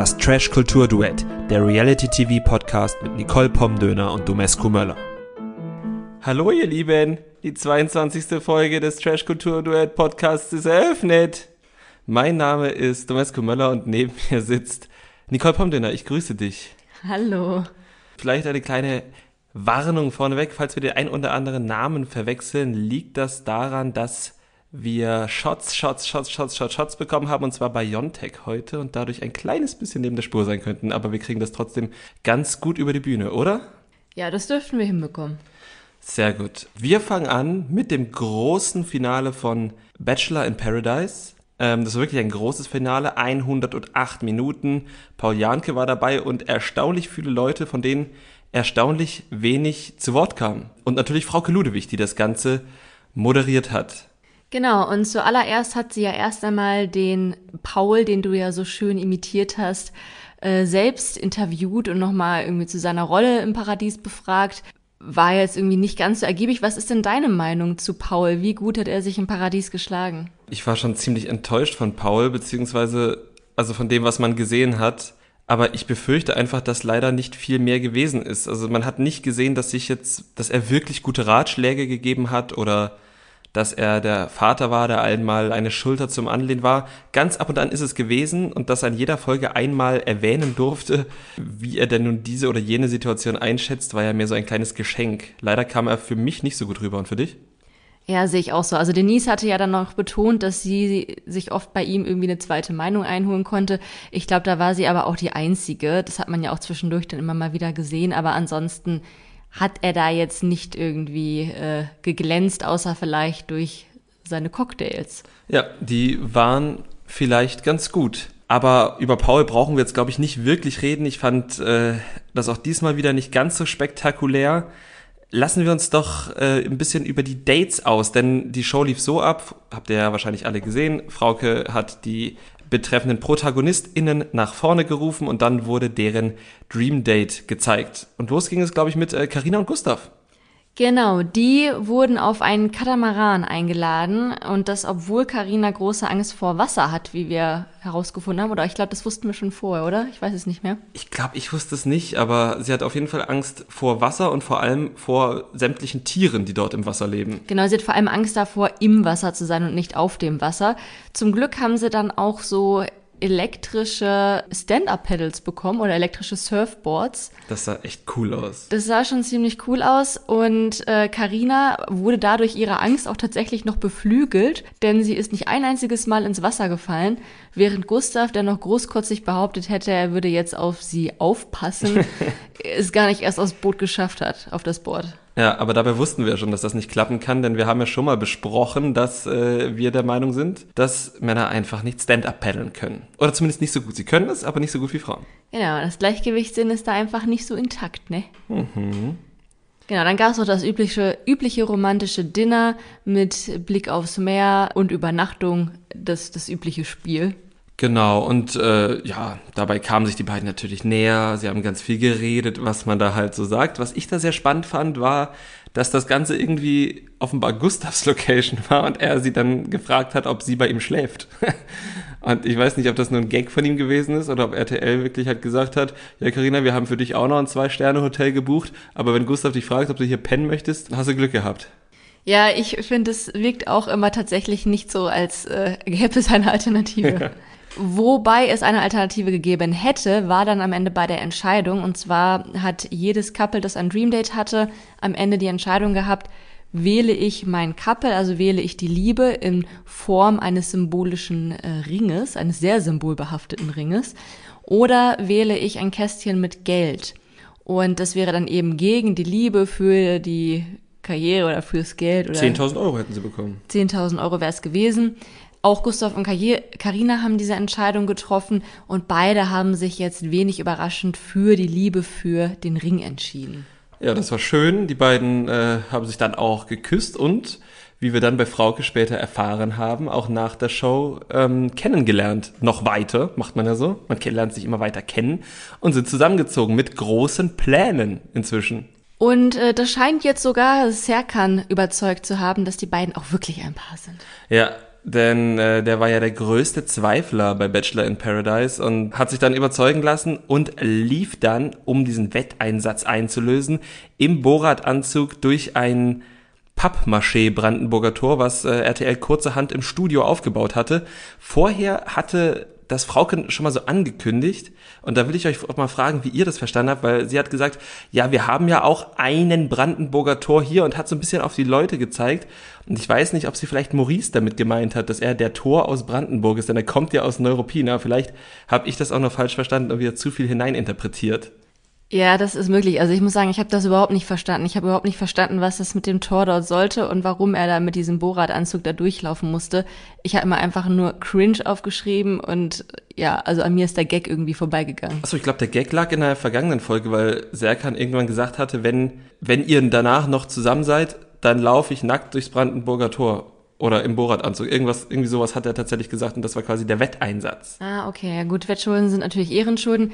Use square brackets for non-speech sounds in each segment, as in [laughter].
Das Trash-Kultur-Duett, der Reality-TV-Podcast mit Nicole Pomdöner und Domescu Möller. Hallo ihr Lieben, die 22. Folge des Trash-Kultur-Duett-Podcasts ist eröffnet. Mein Name ist Domescu Möller und neben mir sitzt Nicole Pomdöner. Ich grüße dich. Hallo. Vielleicht eine kleine Warnung vorneweg, falls wir den ein oder anderen Namen verwechseln, liegt das daran, dass wir Shots, Shots, Shots, Shots, Shots, Shots bekommen haben und zwar bei Yontech heute und dadurch ein kleines bisschen neben der Spur sein könnten, aber wir kriegen das trotzdem ganz gut über die Bühne, oder? Ja, das dürften wir hinbekommen. Sehr gut. Wir fangen an mit dem großen Finale von Bachelor in Paradise. Ähm, das war wirklich ein großes Finale, 108 Minuten. Paul Janke war dabei und erstaunlich viele Leute, von denen erstaunlich wenig zu Wort kamen. Und natürlich Frau Ludewig, die das Ganze moderiert hat. Genau, und zuallererst hat sie ja erst einmal den Paul, den du ja so schön imitiert hast, äh, selbst interviewt und nochmal irgendwie zu seiner Rolle im Paradies befragt. War jetzt irgendwie nicht ganz so ergiebig. Was ist denn deine Meinung zu Paul? Wie gut hat er sich im Paradies geschlagen? Ich war schon ziemlich enttäuscht von Paul, beziehungsweise also von dem, was man gesehen hat. Aber ich befürchte einfach, dass leider nicht viel mehr gewesen ist. Also man hat nicht gesehen, dass sich jetzt, dass er wirklich gute Ratschläge gegeben hat oder dass er der Vater war, der einmal eine Schulter zum Anlehnen war. Ganz ab und an ist es gewesen und dass er in jeder Folge einmal erwähnen durfte, wie er denn nun diese oder jene Situation einschätzt, war ja mehr so ein kleines Geschenk. Leider kam er für mich nicht so gut rüber und für dich? Ja, sehe ich auch so. Also Denise hatte ja dann noch betont, dass sie sich oft bei ihm irgendwie eine zweite Meinung einholen konnte. Ich glaube, da war sie aber auch die Einzige. Das hat man ja auch zwischendurch dann immer mal wieder gesehen. Aber ansonsten hat er da jetzt nicht irgendwie äh, geglänzt, außer vielleicht durch seine Cocktails. Ja, die waren vielleicht ganz gut. Aber über Paul brauchen wir jetzt, glaube ich, nicht wirklich reden. Ich fand äh, das auch diesmal wieder nicht ganz so spektakulär. Lassen wir uns doch äh, ein bisschen über die Dates aus, denn die Show lief so ab, habt ihr ja wahrscheinlich alle gesehen. Frauke hat die betreffenden ProtagonistInnen nach vorne gerufen und dann wurde deren Dream Date gezeigt. Und los ging es, glaube ich, mit Karina äh, und Gustav. Genau, die wurden auf einen Katamaran eingeladen und das, obwohl Karina große Angst vor Wasser hat, wie wir herausgefunden haben. Oder ich glaube, das wussten wir schon vorher, oder? Ich weiß es nicht mehr. Ich glaube, ich wusste es nicht, aber sie hat auf jeden Fall Angst vor Wasser und vor allem vor sämtlichen Tieren, die dort im Wasser leben. Genau, sie hat vor allem Angst davor, im Wasser zu sein und nicht auf dem Wasser. Zum Glück haben sie dann auch so elektrische Stand-Up-Pedals bekommen oder elektrische Surfboards. Das sah echt cool aus. Das sah schon ziemlich cool aus und Karina äh, wurde dadurch ihrer Angst auch tatsächlich noch beflügelt, denn sie ist nicht ein einziges Mal ins Wasser gefallen, während Gustav, der noch großkotzig behauptet hätte, er würde jetzt auf sie aufpassen, [laughs] es gar nicht erst aufs Boot geschafft hat, auf das Board. Ja, aber dabei wussten wir schon, dass das nicht klappen kann, denn wir haben ja schon mal besprochen, dass äh, wir der Meinung sind, dass Männer einfach nicht Stand-up paddeln können. Oder zumindest nicht so gut. Sie können es, aber nicht so gut wie Frauen. Genau, das Gleichgewichtssinn ist da einfach nicht so intakt, ne? Mhm. Genau, dann gab es noch das übliche, übliche romantische Dinner mit Blick aufs Meer und Übernachtung, das, das übliche Spiel. Genau, und äh, ja, dabei kamen sich die beiden natürlich näher, sie haben ganz viel geredet, was man da halt so sagt. Was ich da sehr spannend fand, war, dass das Ganze irgendwie offenbar Gustavs Location [laughs] war und er sie dann gefragt hat, ob sie bei ihm schläft. [laughs] und ich weiß nicht, ob das nur ein Gag von ihm gewesen ist oder ob RTL wirklich halt gesagt hat, ja Karina, wir haben für dich auch noch ein Zwei-Sterne-Hotel gebucht, aber wenn Gustav dich fragt, ob du hier pennen möchtest, hast du Glück gehabt. Ja, ich finde, es wirkt auch immer tatsächlich nicht so, als äh, gäbe es eine Alternative. Wobei es eine Alternative gegeben hätte, war dann am Ende bei der Entscheidung. Und zwar hat jedes Couple, das ein Dream Date hatte, am Ende die Entscheidung gehabt, wähle ich mein Couple, also wähle ich die Liebe in Form eines symbolischen äh, Ringes, eines sehr symbolbehafteten Ringes, oder wähle ich ein Kästchen mit Geld. Und das wäre dann eben gegen die Liebe für die Karriere oder fürs Geld. 10.000 Euro hätten sie bekommen. 10.000 Euro wäre es gewesen. Auch Gustav und Karina haben diese Entscheidung getroffen und beide haben sich jetzt wenig überraschend für die Liebe für den Ring entschieden. Ja, das war schön. Die beiden äh, haben sich dann auch geküsst und, wie wir dann bei Frauke später erfahren haben, auch nach der Show ähm, kennengelernt. Noch weiter, macht man ja so. Man lernt sich immer weiter kennen und sind zusammengezogen mit großen Plänen inzwischen. Und äh, das scheint jetzt sogar Serkan überzeugt zu haben, dass die beiden auch wirklich ein Paar sind. Ja, denn äh, der war ja der größte Zweifler bei Bachelor in Paradise und hat sich dann überzeugen lassen und lief dann, um diesen Wetteinsatz einzulösen, im Borat-Anzug durch ein Pappmaché Brandenburger Tor, was äh, RTL kurzerhand im Studio aufgebaut hatte. Vorher hatte das Frauke schon mal so angekündigt. Und da will ich euch auch mal fragen, wie ihr das verstanden habt, weil sie hat gesagt, ja, wir haben ja auch einen Brandenburger Tor hier und hat so ein bisschen auf die Leute gezeigt. Und ich weiß nicht, ob sie vielleicht Maurice damit gemeint hat, dass er der Tor aus Brandenburg ist, denn er kommt ja aus Neuruppin. vielleicht habe ich das auch noch falsch verstanden und wieder zu viel hineininterpretiert. Ja, das ist möglich. Also ich muss sagen, ich habe das überhaupt nicht verstanden. Ich habe überhaupt nicht verstanden, was das mit dem Tor dort sollte und warum er da mit diesem Borat-Anzug da durchlaufen musste. Ich habe immer einfach nur cringe aufgeschrieben und ja, also an mir ist der Gag irgendwie vorbeigegangen. Achso, ich glaube, der Gag lag in der vergangenen Folge, weil Serkan irgendwann gesagt hatte, wenn, wenn ihr danach noch zusammen seid, dann laufe ich nackt durchs Brandenburger Tor oder im Borat-Anzug. Irgendwas, irgendwie sowas hat er tatsächlich gesagt und das war quasi der Wetteinsatz. Ah, okay. Ja, gut, Wettschulden sind natürlich Ehrenschulden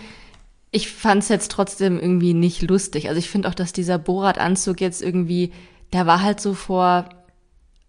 ich fand es jetzt trotzdem irgendwie nicht lustig. Also ich finde auch, dass dieser Borat-Anzug jetzt irgendwie, der war halt so vor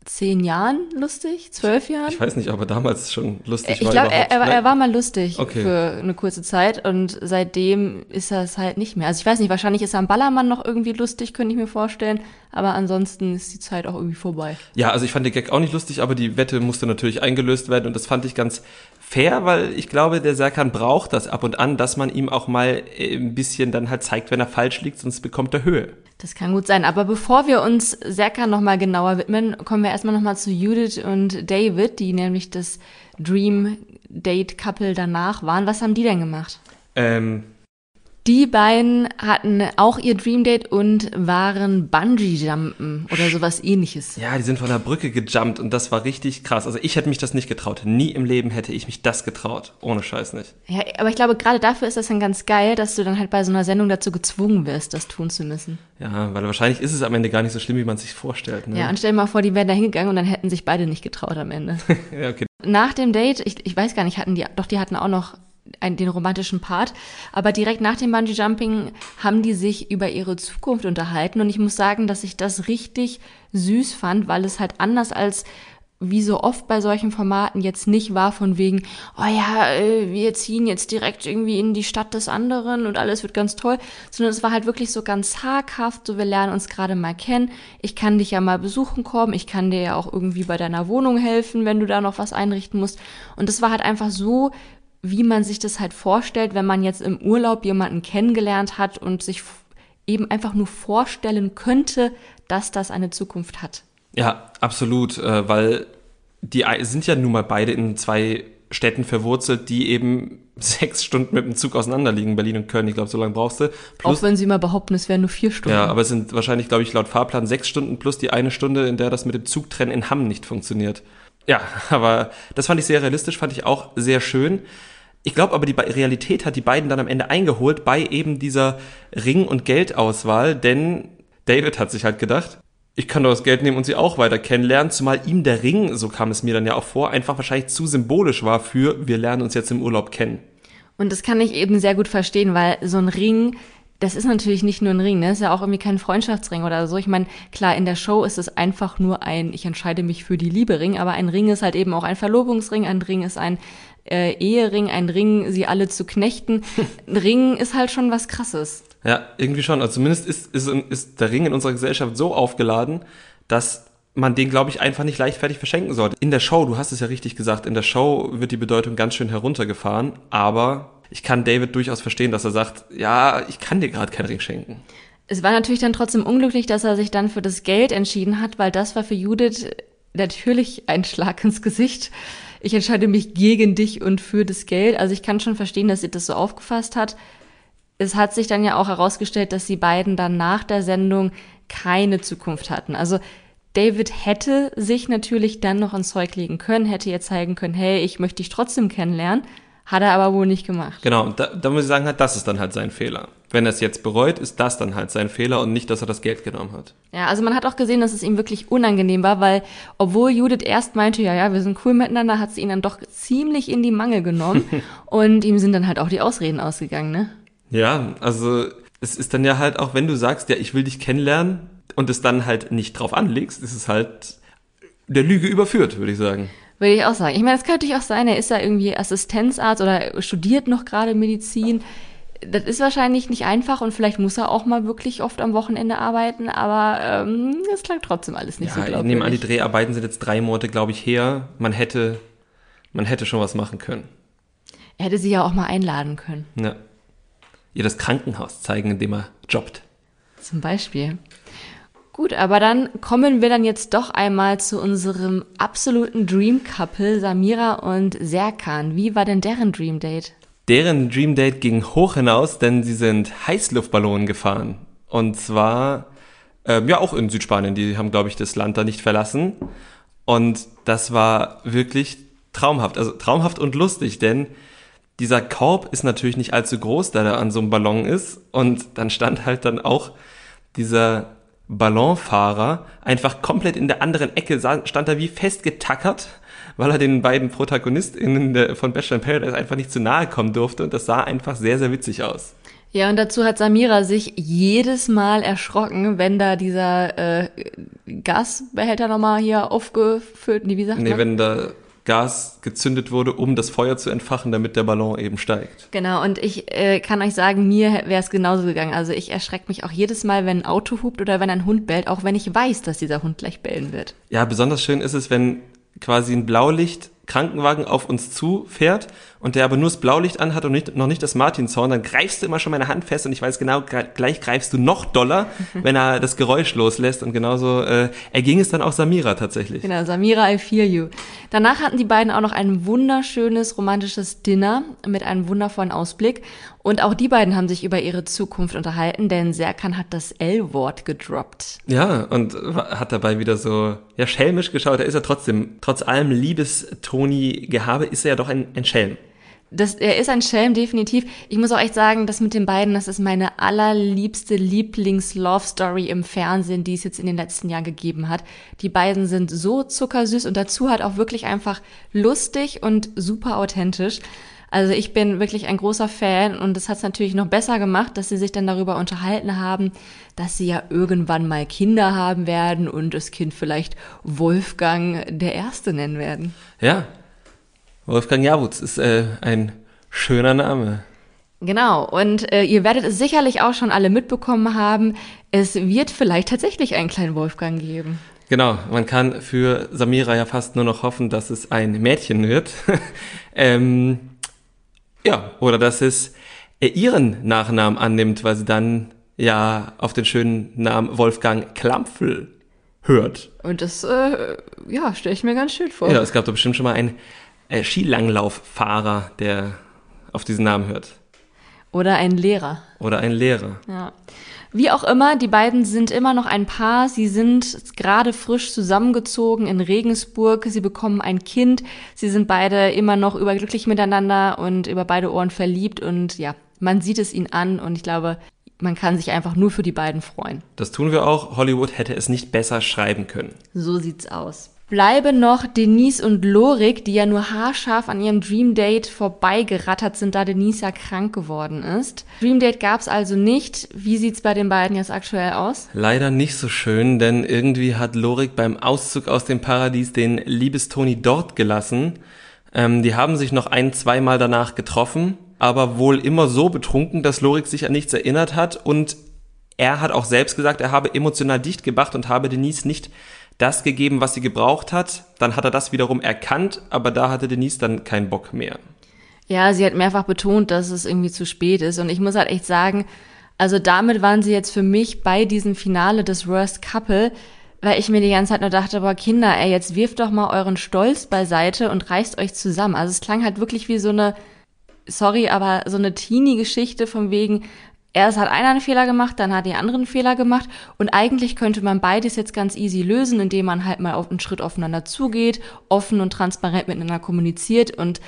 zehn Jahren lustig, zwölf Jahren. Ich weiß nicht, aber damals schon lustig ich war. Ich glaube, er, er, er, war mal lustig okay. für eine kurze Zeit und seitdem ist er es halt nicht mehr. Also ich weiß nicht, wahrscheinlich ist er am Ballermann noch irgendwie lustig, könnte ich mir vorstellen, aber ansonsten ist die Zeit auch irgendwie vorbei. Ja, also ich fand den Gag auch nicht lustig, aber die Wette musste natürlich eingelöst werden und das fand ich ganz fair, weil ich glaube, der Serkan braucht das ab und an, dass man ihm auch mal äh, ein bisschen dann halt zeigt, wenn er falsch liegt, sonst bekommt er Höhe. Das kann gut sein. Aber bevor wir uns Serkan nochmal genauer widmen, kommen wir erstmal nochmal zu Judith und David, die nämlich das Dream Date Couple danach waren. Was haben die denn gemacht? Ähm, die beiden hatten auch ihr Dream Date und waren Bungee-Jumpen oder sowas ähnliches. Ja, die sind von der Brücke gejumpt und das war richtig krass. Also ich hätte mich das nicht getraut. Nie im Leben hätte ich mich das getraut. Ohne Scheiß nicht. Ja, aber ich glaube, gerade dafür ist das dann ganz geil, dass du dann halt bei so einer Sendung dazu gezwungen wirst, das tun zu müssen. Ja, weil wahrscheinlich ist es am Ende gar nicht so schlimm, wie man sich vorstellt. Ne? Ja, und stell dir mal vor, die wären da hingegangen und dann hätten sich beide nicht getraut am Ende. [laughs] ja, okay. Nach dem Date, ich, ich weiß gar nicht, hatten die, doch die hatten auch noch ein, den romantischen Part. Aber direkt nach dem Bungee Jumping haben die sich über ihre Zukunft unterhalten. Und ich muss sagen, dass ich das richtig süß fand, weil es halt anders als wie so oft bei solchen Formaten jetzt nicht war von wegen, oh ja, äh, wir ziehen jetzt direkt irgendwie in die Stadt des anderen und alles wird ganz toll, sondern es war halt wirklich so ganz zaghaft, so wir lernen uns gerade mal kennen, ich kann dich ja mal besuchen kommen, ich kann dir ja auch irgendwie bei deiner Wohnung helfen, wenn du da noch was einrichten musst und es war halt einfach so wie man sich das halt vorstellt, wenn man jetzt im Urlaub jemanden kennengelernt hat und sich eben einfach nur vorstellen könnte, dass das eine Zukunft hat. Ja, absolut, äh, weil die sind ja nun mal beide in zwei Städten verwurzelt, die eben [laughs] sechs Stunden mit dem Zug auseinanderliegen, Berlin und Köln. Ich glaube, so lange brauchst du. Plus, Auch wenn sie mal behaupten, es wären nur vier Stunden. Ja, aber es sind wahrscheinlich, glaube ich, laut Fahrplan sechs Stunden plus die eine Stunde, in der das mit dem Zugtrennen in Hamm nicht funktioniert. Ja, [laughs] aber das fand ich sehr realistisch, fand ich auch sehr schön. Ich glaube aber, die Realität hat die beiden dann am Ende eingeholt bei eben dieser Ring- und Geldauswahl, denn David hat sich halt gedacht, ich kann doch das Geld nehmen und sie auch weiter kennenlernen, zumal ihm der Ring, so kam es mir dann ja auch vor, einfach wahrscheinlich zu symbolisch war für wir lernen uns jetzt im Urlaub kennen. Und das kann ich eben sehr gut verstehen, weil so ein Ring das ist natürlich nicht nur ein Ring, ne? Das ist ja auch irgendwie kein Freundschaftsring oder so. Ich meine, klar, in der Show ist es einfach nur ein, ich entscheide mich für die Liebe Ring, aber ein Ring ist halt eben auch ein Verlobungsring, ein Ring ist ein äh, Ehering, ein Ring, sie alle zu knechten. [laughs] Ein Ring ist halt schon was krasses. Ja, irgendwie schon. Also zumindest ist, ist, ist der Ring in unserer Gesellschaft so aufgeladen, dass man den, glaube ich, einfach nicht leichtfertig verschenken sollte. In der Show, du hast es ja richtig gesagt, in der Show wird die Bedeutung ganz schön heruntergefahren, aber ich kann David durchaus verstehen, dass er sagt, ja, ich kann dir gerade keinen Ring schenken. Es war natürlich dann trotzdem unglücklich, dass er sich dann für das Geld entschieden hat, weil das war für Judith natürlich ein Schlag ins Gesicht. Ich entscheide mich gegen dich und für das Geld. Also ich kann schon verstehen, dass sie das so aufgefasst hat. Es hat sich dann ja auch herausgestellt, dass die beiden dann nach der Sendung keine Zukunft hatten. Also David hätte sich natürlich dann noch ins Zeug legen können, hätte ihr zeigen können, hey, ich möchte dich trotzdem kennenlernen. Hat er aber wohl nicht gemacht. Genau, da, da muss ich sagen, das ist dann halt sein Fehler. Wenn er es jetzt bereut, ist das dann halt sein Fehler und nicht, dass er das Geld genommen hat. Ja, also man hat auch gesehen, dass es ihm wirklich unangenehm war, weil obwohl Judith erst meinte, ja, ja, wir sind cool miteinander, hat sie ihn dann doch ziemlich in die Mangel genommen [laughs] und ihm sind dann halt auch die Ausreden ausgegangen, ne? Ja, also es ist dann ja halt auch, wenn du sagst, ja, ich will dich kennenlernen und es dann halt nicht drauf anlegst, ist es halt der Lüge überführt, würde ich sagen. Würde ich auch sagen. Ich meine, es kann natürlich auch sein, er ist ja irgendwie Assistenzarzt oder studiert noch gerade Medizin. Das ist wahrscheinlich nicht einfach und vielleicht muss er auch mal wirklich oft am Wochenende arbeiten, aber ähm, es klang trotzdem alles nicht Ja, so ich glaubwürdig. nehme an, die Dreharbeiten sind jetzt drei Monate, glaube ich, her. Man hätte, man hätte schon was machen können. Er hätte sie ja auch mal einladen können, Ja. Ihr das Krankenhaus zeigen, in dem er jobbt. zum Beispiel. Gut, aber dann kommen wir dann jetzt doch einmal zu unserem absoluten Dream Couple, Samira und Serkan. Wie war denn deren Dream Date? Deren Dream Date ging hoch hinaus, denn sie sind Heißluftballonen gefahren. Und zwar, ähm, ja, auch in Südspanien. Die haben, glaube ich, das Land da nicht verlassen. Und das war wirklich traumhaft. Also traumhaft und lustig, denn dieser Korb ist natürlich nicht allzu groß, da der an so einem Ballon ist. Und dann stand halt dann auch dieser Ballonfahrer einfach komplett in der anderen Ecke, stand da wie festgetackert, weil er den beiden ProtagonistInnen von Bachelor in Paradise einfach nicht zu nahe kommen durfte. Und das sah einfach sehr, sehr witzig aus. Ja, und dazu hat Samira sich jedes Mal erschrocken, wenn da dieser äh, Gasbehälter nochmal hier aufgefüllt, nee, wie sagt Nee, man? wenn da Gas gezündet wurde, um das Feuer zu entfachen, damit der Ballon eben steigt. Genau, und ich äh, kann euch sagen, mir wäre es genauso gegangen. Also ich erschrecke mich auch jedes Mal, wenn ein Auto hupt oder wenn ein Hund bellt, auch wenn ich weiß, dass dieser Hund gleich bellen wird. Ja, besonders schön ist es, wenn quasi ein Blaulicht Krankenwagen auf uns zufährt und der aber nur das Blaulicht anhat und nicht, noch nicht das Martinshorn, dann greifst du immer schon meine Hand fest und ich weiß genau, gleich greifst du noch doller, [laughs] wenn er das Geräusch loslässt und genauso äh, erging es dann auch Samira tatsächlich. Genau, Samira, I feel you. Danach hatten die beiden auch noch ein wunderschönes romantisches Dinner mit einem wundervollen Ausblick. Und auch die beiden haben sich über ihre Zukunft unterhalten, denn Serkan hat das L-Wort gedroppt. Ja, und hat dabei wieder so, ja, schelmisch geschaut. Er ist ja trotzdem, trotz allem Liebes-Toni-Gehabe, ist er ja doch ein, ein Schelm. Das, er ist ein Schelm, definitiv. Ich muss auch echt sagen, das mit den beiden, das ist meine allerliebste Lieblings-Love-Story im Fernsehen, die es jetzt in den letzten Jahren gegeben hat. Die beiden sind so zuckersüß und dazu halt auch wirklich einfach lustig und super authentisch. Also ich bin wirklich ein großer Fan und das hat es natürlich noch besser gemacht, dass sie sich dann darüber unterhalten haben, dass sie ja irgendwann mal Kinder haben werden und das Kind vielleicht Wolfgang der Erste nennen werden. Ja, Wolfgang Jawutz ist äh, ein schöner Name. Genau, und äh, ihr werdet es sicherlich auch schon alle mitbekommen haben, es wird vielleicht tatsächlich einen kleinen Wolfgang geben. Genau, man kann für Samira ja fast nur noch hoffen, dass es ein Mädchen wird. [laughs] ähm, ja, oder dass es äh, ihren Nachnamen annimmt, weil sie dann ja auf den schönen Namen Wolfgang Klampfel hört. Und das, äh, ja, stelle ich mir ganz schön vor. Ja, es gab doch bestimmt schon mal einen äh, Skilanglaufahrer, der auf diesen Namen hört. Oder ein Lehrer. Oder ein Lehrer. Ja. Wie auch immer, die beiden sind immer noch ein Paar. Sie sind gerade frisch zusammengezogen in Regensburg. Sie bekommen ein Kind. Sie sind beide immer noch überglücklich miteinander und über beide Ohren verliebt. Und ja, man sieht es ihnen an und ich glaube, man kann sich einfach nur für die beiden freuen. Das tun wir auch. Hollywood hätte es nicht besser schreiben können. So sieht's aus. Bleiben noch Denise und Lorik, die ja nur haarscharf an ihrem Dream Date vorbeigerattert sind, da Denise ja krank geworden ist. Dream Date gab's also nicht. Wie sieht's bei den beiden jetzt aktuell aus? Leider nicht so schön, denn irgendwie hat Lorik beim Auszug aus dem Paradies den Liebestoni dort gelassen. Ähm, die haben sich noch ein, zweimal danach getroffen, aber wohl immer so betrunken, dass Lorik sich an nichts erinnert hat und er hat auch selbst gesagt, er habe emotional dicht gemacht und habe Denise nicht das gegeben, was sie gebraucht hat. Dann hat er das wiederum erkannt, aber da hatte Denise dann keinen Bock mehr. Ja, sie hat mehrfach betont, dass es irgendwie zu spät ist. Und ich muss halt echt sagen, also damit waren sie jetzt für mich bei diesem Finale des Worst Couple, weil ich mir die ganze Zeit nur dachte, boah, Kinder, ey, jetzt wirft doch mal euren Stolz beiseite und reißt euch zusammen. Also es klang halt wirklich wie so eine, sorry, aber so eine Teenie-Geschichte von wegen, erst hat einer einen Fehler gemacht, dann hat die andere einen Fehler gemacht und eigentlich könnte man beides jetzt ganz easy lösen, indem man halt mal auf einen Schritt aufeinander zugeht, offen und transparent miteinander kommuniziert und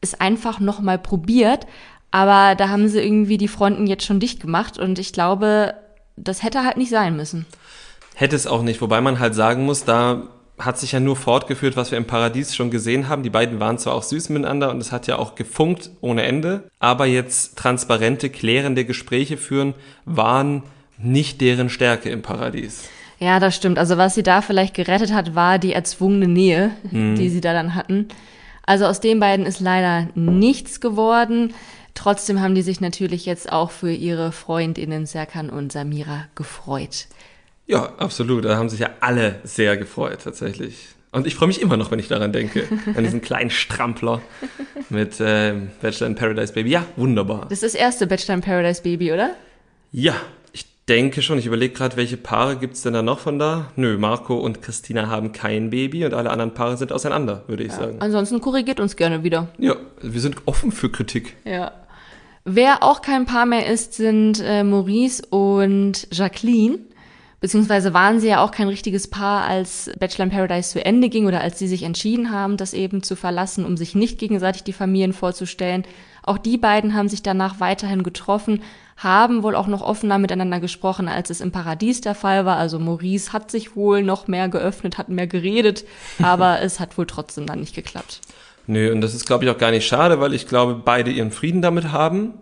es einfach nochmal probiert. Aber da haben sie irgendwie die Fronten jetzt schon dicht gemacht und ich glaube, das hätte halt nicht sein müssen. Hätte es auch nicht, wobei man halt sagen muss, da hat sich ja nur fortgeführt, was wir im Paradies schon gesehen haben. Die beiden waren zwar auch süß miteinander und es hat ja auch gefunkt ohne Ende, aber jetzt transparente, klärende Gespräche führen waren nicht deren Stärke im Paradies. Ja, das stimmt. Also was sie da vielleicht gerettet hat, war die erzwungene Nähe, mhm. die sie da dann hatten. Also aus den beiden ist leider nichts geworden. Trotzdem haben die sich natürlich jetzt auch für ihre Freundinnen Serkan und Samira gefreut. Ja, absolut. Da haben sich ja alle sehr gefreut, tatsächlich. Und ich freue mich immer noch, wenn ich daran denke. An diesen kleinen Strampler mit äh, Bachelor in Paradise Baby. Ja, wunderbar. Das ist das erste Bachelor in Paradise Baby, oder? Ja, ich denke schon. Ich überlege gerade, welche Paare gibt es denn da noch von da? Nö, Marco und Christina haben kein Baby und alle anderen Paare sind auseinander, würde ich ja. sagen. Ansonsten korrigiert uns gerne wieder. Ja, wir sind offen für Kritik. Ja. Wer auch kein Paar mehr ist, sind äh, Maurice und Jacqueline. Beziehungsweise waren sie ja auch kein richtiges Paar, als Bachelor in Paradise zu Ende ging oder als sie sich entschieden haben, das eben zu verlassen, um sich nicht gegenseitig die Familien vorzustellen. Auch die beiden haben sich danach weiterhin getroffen, haben wohl auch noch offener miteinander gesprochen, als es im Paradies der Fall war. Also Maurice hat sich wohl noch mehr geöffnet, hat mehr geredet, [laughs] aber es hat wohl trotzdem dann nicht geklappt. Nö, und das ist, glaube ich, auch gar nicht schade, weil ich glaube, beide ihren Frieden damit haben.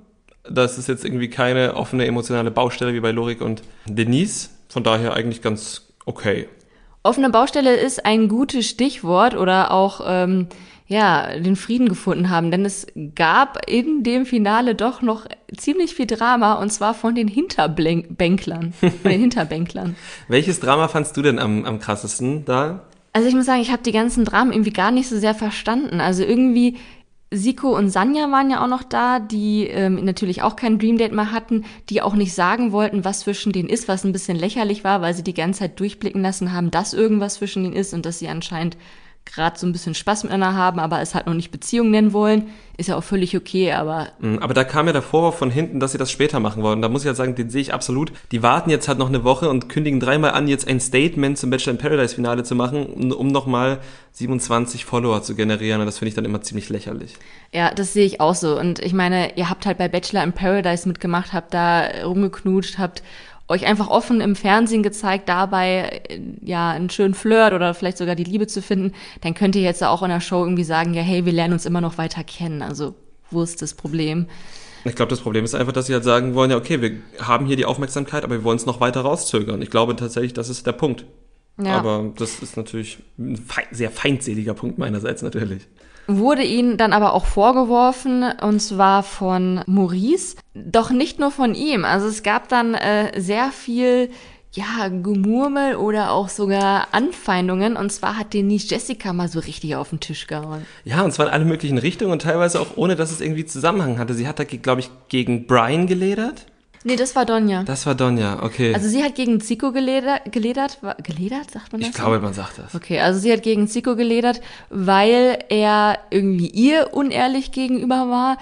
Das ist jetzt irgendwie keine offene emotionale Baustelle wie bei Lorik und Denise. Von daher eigentlich ganz okay. Offene Baustelle ist ein gutes Stichwort oder auch ähm, ja den Frieden gefunden haben, denn es gab in dem Finale doch noch ziemlich viel Drama und zwar von den Hinterbänklern, von den [laughs] Hinterbänklern. Welches Drama fandst du denn am, am krassesten da? Also ich muss sagen, ich habe die ganzen Dramen irgendwie gar nicht so sehr verstanden. Also irgendwie Siko und Sanja waren ja auch noch da, die ähm, natürlich auch kein Dream Date mehr hatten, die auch nicht sagen wollten, was zwischen denen ist, was ein bisschen lächerlich war, weil sie die ganze Zeit durchblicken lassen haben, dass irgendwas zwischen denen ist und dass sie anscheinend gerade so ein bisschen Spaß miteinander haben, aber es halt noch nicht Beziehung nennen wollen, ist ja auch völlig okay, aber. Mhm, aber da kam ja der Vorwurf von hinten, dass sie das später machen wollen. Da muss ich halt sagen, den sehe ich absolut. Die warten jetzt halt noch eine Woche und kündigen dreimal an, jetzt ein Statement zum Bachelor in Paradise Finale zu machen, um nochmal 27 Follower zu generieren. Und das finde ich dann immer ziemlich lächerlich. Ja, das sehe ich auch so. Und ich meine, ihr habt halt bei Bachelor in Paradise mitgemacht, habt da rumgeknutscht, habt euch einfach offen im Fernsehen gezeigt, dabei ja einen schönen Flirt oder vielleicht sogar die Liebe zu finden, dann könnt ihr jetzt auch in der Show irgendwie sagen, ja, hey, wir lernen uns immer noch weiter kennen. Also, wo ist das Problem? Ich glaube, das Problem ist einfach, dass sie halt sagen wollen, ja, okay, wir haben hier die Aufmerksamkeit, aber wir wollen es noch weiter rauszögern. Ich glaube tatsächlich, das ist der Punkt. Ja. Aber das ist natürlich ein sehr feindseliger Punkt meinerseits natürlich wurde ihnen dann aber auch vorgeworfen, und zwar von Maurice, doch nicht nur von ihm. Also es gab dann äh, sehr viel ja, Gemurmel oder auch sogar Anfeindungen. Und zwar hat Denise Jessica mal so richtig auf den Tisch gehauen. Ja, und zwar in alle möglichen Richtungen und teilweise auch ohne, dass es irgendwie Zusammenhang hatte. Sie hat da, glaube ich, gegen Brian geledert. Nee, das war Donja. Das war Donja, okay. Also sie hat gegen Zico geledert, geledert, geledert, sagt man das? Ich glaube, man sagt das. Okay, also sie hat gegen Zico geledert, weil er irgendwie ihr unehrlich gegenüber war.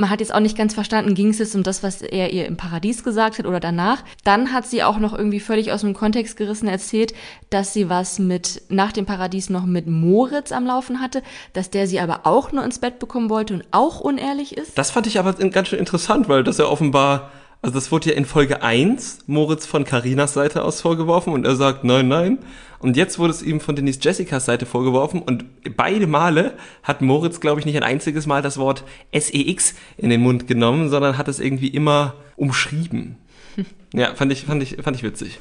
Man hat jetzt auch nicht ganz verstanden, ging es jetzt um das, was er ihr im Paradies gesagt hat oder danach. Dann hat sie auch noch irgendwie völlig aus dem Kontext gerissen erzählt, dass sie was mit nach dem Paradies noch mit Moritz am Laufen hatte, dass der sie aber auch nur ins Bett bekommen wollte und auch unehrlich ist. Das fand ich aber ganz schön interessant, weil das ja offenbar also das wurde ja in Folge 1 Moritz von Karinas Seite aus vorgeworfen und er sagt nein, nein. Und jetzt wurde es ihm von Denise Jessicas Seite vorgeworfen und beide Male hat Moritz, glaube ich, nicht ein einziges Mal das Wort SEX in den Mund genommen, sondern hat es irgendwie immer umschrieben. [laughs] Ja, fand ich, fand ich, fand ich witzig.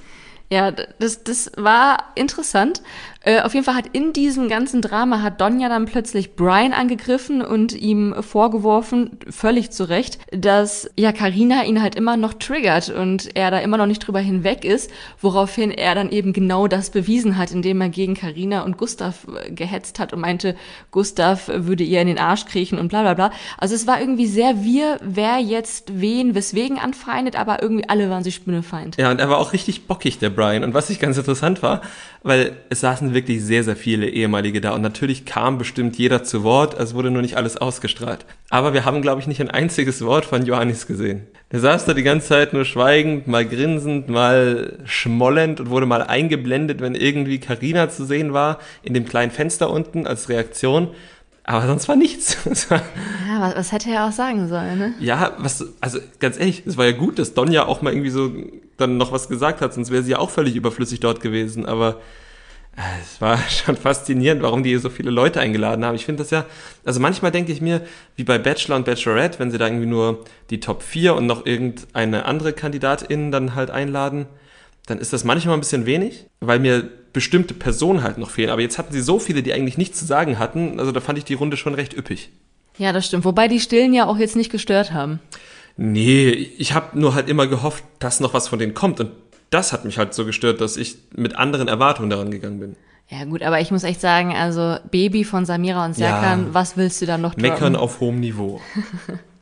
Ja, das, das war interessant. Äh, auf jeden Fall hat in diesem ganzen Drama hat Donja dann plötzlich Brian angegriffen und ihm vorgeworfen, völlig zu Recht, dass ja Karina ihn halt immer noch triggert und er da immer noch nicht drüber hinweg ist, woraufhin er dann eben genau das bewiesen hat, indem er gegen Karina und Gustav äh, gehetzt hat und meinte, Gustav würde ihr in den Arsch kriechen und bla bla bla. Also es war irgendwie sehr wir, wer jetzt wen weswegen anfeindet, aber irgendwie alle waren sich Spinnefeind. Ja, und er war auch richtig bockig, der Brian. Und was ich ganz interessant war, weil es saßen wirklich sehr, sehr viele ehemalige da und natürlich kam bestimmt jeder zu Wort, es wurde nur nicht alles ausgestrahlt. Aber wir haben, glaube ich, nicht ein einziges Wort von Johannes gesehen. Der saß da die ganze Zeit nur schweigend, mal grinsend, mal schmollend und wurde mal eingeblendet, wenn irgendwie Karina zu sehen war, in dem kleinen Fenster unten als Reaktion. Aber sonst war nichts. [laughs] ja, was, was, hätte er auch sagen sollen, ne? Ja, was, also ganz ehrlich, es war ja gut, dass Donja auch mal irgendwie so dann noch was gesagt hat, sonst wäre sie ja auch völlig überflüssig dort gewesen. Aber äh, es war [laughs] schon faszinierend, warum die so viele Leute eingeladen haben. Ich finde das ja, also manchmal denke ich mir, wie bei Bachelor und Bachelorette, wenn sie da irgendwie nur die Top 4 und noch irgendeine andere Kandidatin dann halt einladen, dann ist das manchmal ein bisschen wenig, weil mir bestimmte Personen halt noch fehlen. Aber jetzt hatten sie so viele, die eigentlich nichts zu sagen hatten. Also da fand ich die Runde schon recht üppig. Ja, das stimmt. Wobei die Stillen ja auch jetzt nicht gestört haben. Nee, ich habe nur halt immer gehofft, dass noch was von denen kommt. Und das hat mich halt so gestört, dass ich mit anderen Erwartungen daran gegangen bin. Ja gut, aber ich muss echt sagen, also Baby von Samira und Serkan, ja, was willst du da noch droppen? Meckern auf hohem Niveau. [laughs]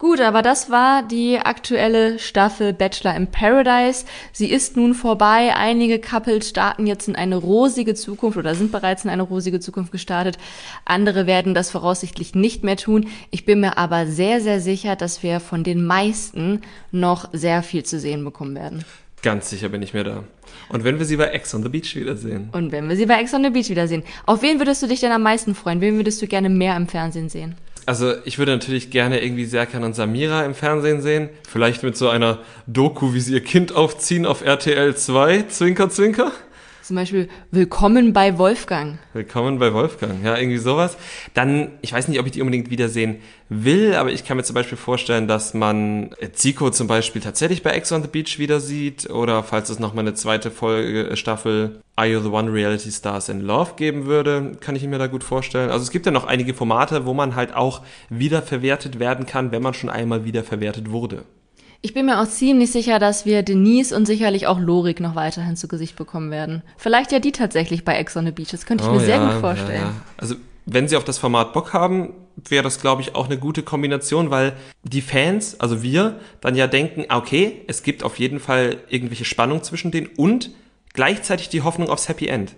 Gut, aber das war die aktuelle Staffel Bachelor in Paradise. Sie ist nun vorbei. Einige Couples starten jetzt in eine rosige Zukunft oder sind bereits in eine rosige Zukunft gestartet. Andere werden das voraussichtlich nicht mehr tun. Ich bin mir aber sehr, sehr sicher, dass wir von den meisten noch sehr viel zu sehen bekommen werden. Ganz sicher bin ich mir da. Und wenn wir sie bei Ex on the Beach wiedersehen. Und wenn wir sie bei Ex on the Beach wiedersehen. Auf wen würdest du dich denn am meisten freuen? Wen würdest du gerne mehr im Fernsehen sehen? Also ich würde natürlich gerne irgendwie Serkan und Samira im Fernsehen sehen. Vielleicht mit so einer Doku, wie sie ihr Kind aufziehen auf RTL 2. Zwinker, zwinker. Zum Beispiel Willkommen bei Wolfgang. Willkommen bei Wolfgang, ja, irgendwie sowas. Dann, ich weiß nicht, ob ich die unbedingt wiedersehen will, aber ich kann mir zum Beispiel vorstellen, dass man Zico zum Beispiel tatsächlich bei Ex on the Beach wieder sieht oder falls es nochmal eine zweite Folge, äh, Staffel Are You the One Reality Stars in Love geben würde, kann ich mir da gut vorstellen. Also es gibt ja noch einige Formate, wo man halt auch wiederverwertet werden kann, wenn man schon einmal wiederverwertet wurde. Ich bin mir auch ziemlich sicher, dass wir Denise und sicherlich auch Lorik noch weiterhin zu Gesicht bekommen werden. Vielleicht ja die tatsächlich bei Ex on the Beach. Das könnte ich oh, mir sehr gut vorstellen. Ja, ja. Also wenn sie auf das Format Bock haben, wäre das, glaube ich, auch eine gute Kombination, weil die Fans, also wir, dann ja denken, ah, okay, es gibt auf jeden Fall irgendwelche Spannung zwischen denen und gleichzeitig die Hoffnung aufs Happy End.